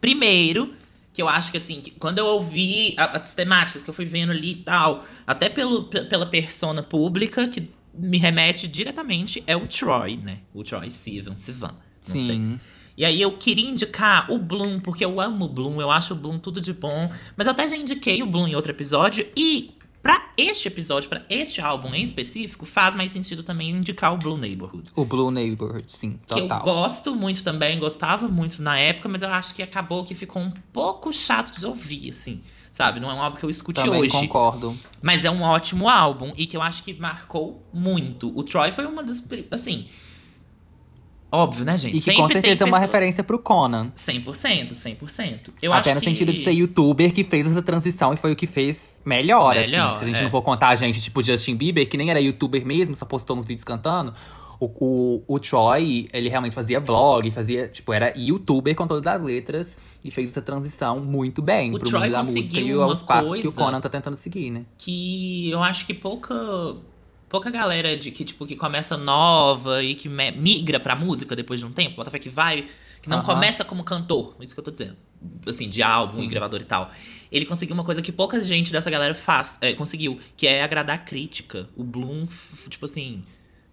Primeiro, que eu acho que assim, que quando eu ouvi as temáticas que eu fui vendo ali e tal, até pelo, pe- pela persona pública, que me remete diretamente, é o Troy, né? O Troy Sivan, Sivan. Não sei. Sim. E aí eu queria indicar o Bloom, porque eu amo o Bloom, eu acho o Bloom tudo de bom. Mas eu até já indiquei o Bloom em outro episódio. E pra este episódio, pra este álbum em específico, faz mais sentido também indicar o Blue Neighborhood. O Blue Neighborhood, sim, Que eu total. gosto muito também, gostava muito na época, mas eu acho que acabou que ficou um pouco chato de ouvir, assim. Sabe? Não é um álbum que eu escute Também hoje. concordo. Mas é um ótimo álbum e que eu acho que marcou muito. O Troy foi uma das. Assim. Óbvio, né, gente? E que Sempre com certeza é uma pessoas- referência pro Conan. 100%, 100%. Eu Até no que... sentido de ser youtuber que fez essa transição e foi o que fez melhor, Melhor, assim. Se a gente é. não for contar a gente, tipo Justin Bieber, que nem era youtuber mesmo, só postou uns vídeos cantando. O, o, o Troy, ele realmente fazia vlog, fazia, tipo, era youtuber com todas as letras e fez essa transição muito bem O pro Troy mundo da música e aos passos que o Conan tá tentando seguir, né? que eu acho que pouca pouca galera de que tipo que começa nova e que migra pra música depois de um tempo, bota fé que vai, que não Aham. começa como cantor, isso que eu tô dizendo. Assim, de álbum Sim. e gravador e tal. Ele conseguiu uma coisa que pouca gente dessa galera faz, é, conseguiu, que é agradar a crítica. O Bloom, tipo assim,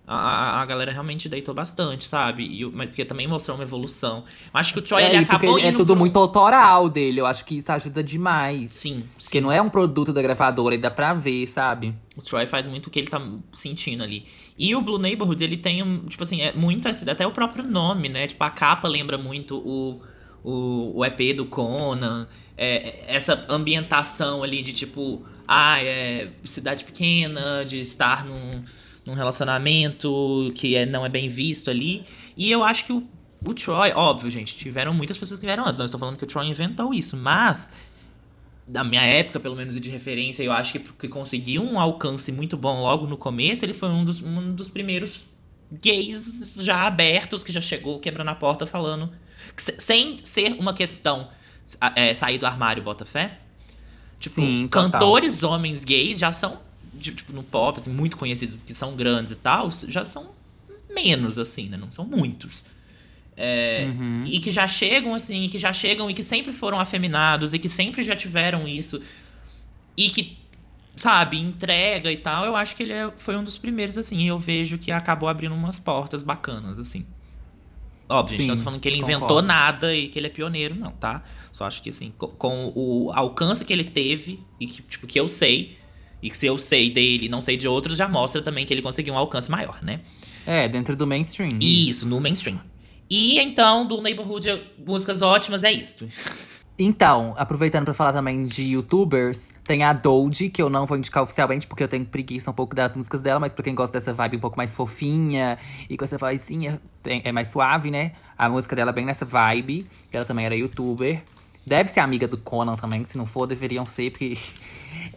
a, a- galera realmente deitou bastante, sabe? E, mas porque também mostrou uma evolução. Acho que o Troy é, ele acabou é indo tudo pro- muito autoral dele, eu acho que isso ajuda demais. Sim, sim. Porque não é um produto da gravadora, e dá pra ver, sabe? O Troy faz muito o que ele tá sentindo ali. E o Blue Neighborhood, ele tem, um, tipo assim, é muito até o próprio nome, né? Tipo, a capa lembra muito o, o, o EP do Conan. É, essa ambientação ali de tipo, ah, é cidade pequena, de estar num, num relacionamento que é, não é bem visto ali. E eu acho que o, o Troy, óbvio, gente, tiveram muitas pessoas que vieram antes. Não estou falando que o Troy inventou isso, mas da minha época, pelo menos, e de referência, eu acho que, que conseguiu um alcance muito bom logo no começo. Ele foi um dos, um dos primeiros gays já abertos que já chegou quebrando a porta falando. Sem ser uma questão é, sair do armário, bota fé. Tipo, Sim, total. cantores homens gays já são, de- tipo, no pop, assim, muito conhecidos, que são grandes e tal, já são menos, assim, né? Não são muitos. É, Uhum. e que já chegam assim, e que já chegam e que sempre foram afeminados e que sempre já tiveram isso e que sabe, entrega e tal, eu acho que ele é- foi um dos primeiros assim, e eu vejo que acabou abrindo umas portas bacanas assim. Óbvio, gente, Sim, não tô falando que ele inventou concordo. nada e que ele é pioneiro, não, tá? Só acho que assim, co- com, o alcance que ele teve e que tipo que eu sei e que se eu sei dele, e não sei de outros, já mostra também que ele conseguiu um alcance maior, né? É, dentro do mainstream. Isso, no mainstream. E então, do Neighborhood, músicas ótimas, é isto. Então, aproveitando pra falar também de youtubers, tem a Doji, que eu não vou indicar oficialmente porque eu tenho preguiça um pouco das músicas dela, mas pra quem gosta dessa vibe um pouco mais fofinha e com essa vozinha tem- é mais suave, né? A música dela é bem nessa vibe. Ela também era youtuber. Deve ser amiga do Conan também, se não for, deveriam ser, porque.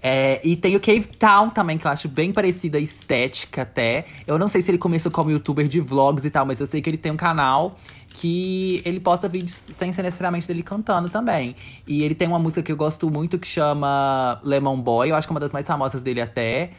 É, e tem o Cave Town também, que eu acho bem parecida a estética até. Eu não sei se ele começou como youtuber de vlogs e tal, mas eu sei que ele tem um canal que ele posta vídeos sem ser necessariamente dele cantando também. E ele tem uma música que eu gosto muito que chama Lemon Boy, eu acho que é uma das mais famosas dele até.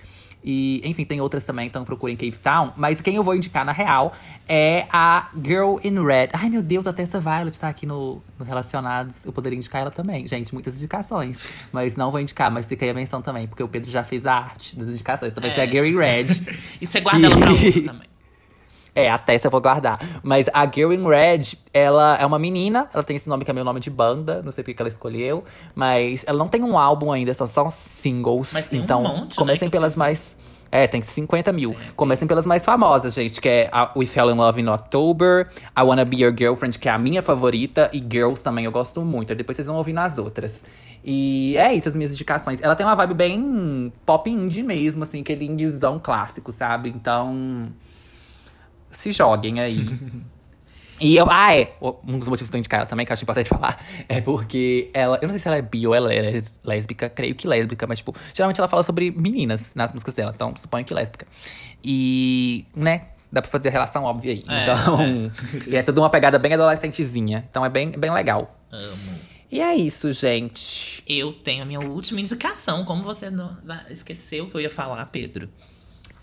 E, enfim, tem outras também, então procurem Cave Town. Mas quem eu vou indicar, na real, é a Girl in Red. Ai, meu Deus, até essa Violet tá aqui no, no Relacionados. Eu poderia indicar ela também. Gente, muitas indicações. Mas não vou indicar, mas fica aí a menção também, porque o Pedro já fez a arte das indicações. Então vai ser a É. Girl in Red. E você guarda ela pra outro também. É, até essa eu vou guardar. Mas a Girl in Red, ela é uma menina. Ela tem esse nome que é meu nome de banda. Não sei porque que ela escolheu. Mas ela não tem um álbum ainda, são só singles. Mas tem um então, monte, né, comecem que pelas mais. É, tem 50 mil. Comecem pelas mais famosas, gente, que é We Fell in Love in October, I Wanna Be Your Girlfriend, que é a minha favorita, e Girls também eu gosto muito. Depois vocês vão ouvir nas outras. E é isso, as minhas indicações. Ela tem uma vibe bem pop indie mesmo, assim, aquele indiezão clássico, sabe? Então se joguem aí. E eu, ah, é. Um dos motivos que eu indicar ela também, que eu acho importante falar, é porque ela. Eu não sei se ela é bi ou ela é lés- lésbica, creio que lésbica, mas, tipo, geralmente ela fala sobre meninas nas músicas dela, então suponho que lésbica. E, né, dá pra fazer a relação óbvia aí. É, então. E é tudo uma pegada bem adolescentezinha. Então é bem, bem legal. Amo. E é isso, gente. Eu tenho a minha última indicação. Como você não esqueceu que eu ia falar, Pedro?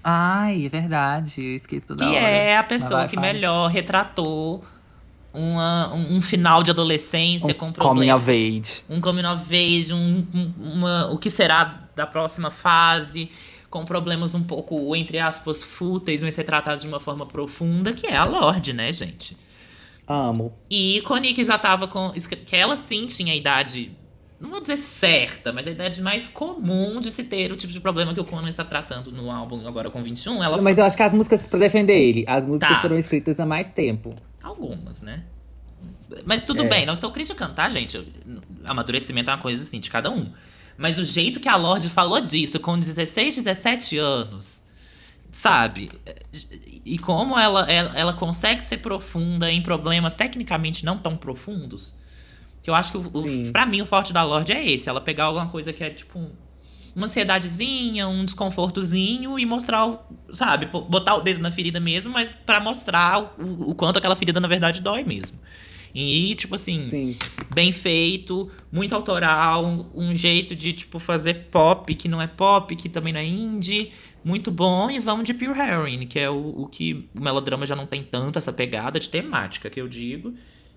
Ai, é verdade. Eu esqueci toda Que hora. é a pessoa vai, que melhor retratou uma- um, um final de adolescência com Um coming problemas. of age. um coming of age, um, um- uma, o que será da próxima fase, com problemas um pouco, entre aspas, fúteis, mas retratados de uma forma profunda, que é a Lorde, né, gente? Amo. E Connie que já tava com. Que ela sim tinha a idade. Não vou dizer certa, mas a idade mais comum de se ter o tipo de problema que o Conan está tratando no álbum agora com 21. Ela Mas eu acho que as músicas, pra defender ele, as músicas Tá. foram escritas há mais tempo. Algumas, né? Mas tudo É. bem, não estou criticando, tá, gente? Amadurecimento é uma coisa assim, de cada um. Mas o jeito que a Lorde falou disso, com 16, 17 anos, sabe? E como ela, ela, ela consegue ser profunda em problemas tecnicamente não tão profundos. Que eu acho que, o, pra mim, o forte da Lorde é esse. Ela pegar alguma coisa que é, tipo, um- uma ansiedadezinha, um desconfortozinho e mostrar, o- sabe? bo- Botar o dedo na ferida mesmo, mas pra mostrar o, o quanto aquela ferida, na verdade, dói mesmo. E, tipo assim, Sim. bem feito, muito autoral, um, um jeito de, tipo, fazer pop que não é pop, que também não é indie. Muito bom. E vamos de Pure Heroine, que é o, o que o melodrama já não tem tanto essa pegada de temática, que eu digo,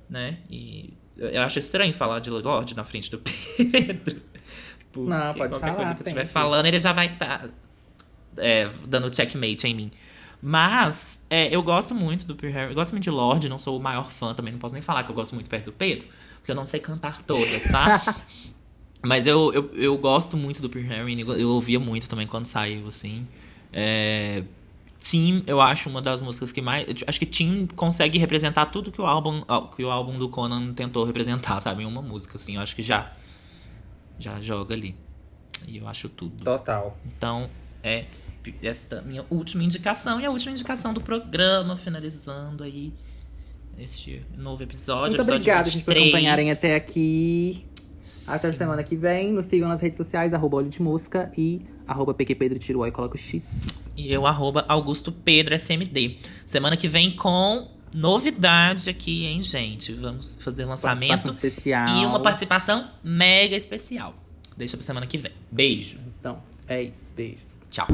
né? E eu acho estranho falar de Lorde na frente do Pedro. Porque Não, pode qualquer falar, coisa que eu estiver falando, ele já vai estar dando checkmate em mim. Mas é, eu gosto muito do Pure Heroine. Eu gosto muito de Lorde, não sou o maior fã também. Não posso nem falar que eu gosto muito perto do Pedro, porque eu não sei cantar todas, tá? Mas eu, eu, eu gosto muito do Heroine. Eu eu ouvia muito também quando saiu, assim. É, Team, eu acho uma das músicas que mais. Acho que Team consegue representar tudo que o álbum, que o álbum do Conan tentou representar, sabe? Em uma música, assim. Eu acho que já. Já joga ali. E eu acho tudo. Total. Então, é esta minha última indicação e a última indicação do programa, finalizando aí este novo episódio. Muito episódio obrigada, gente, por 23. acompanharem até aqui. Até Sim. semana que vem. Nos sigam nas redes sociais, arroba Olho de Mosca e arroba PQPedro, e coloca o X. E eu, arroba Augusto Pedro SMD. Semana que vem com novidade aqui, hein, gente? Vamos fazer lançamento especial. e uma participação mega especial. Deixa pra semana que vem. Beijo. Então, é isso. Beijos. Tchau.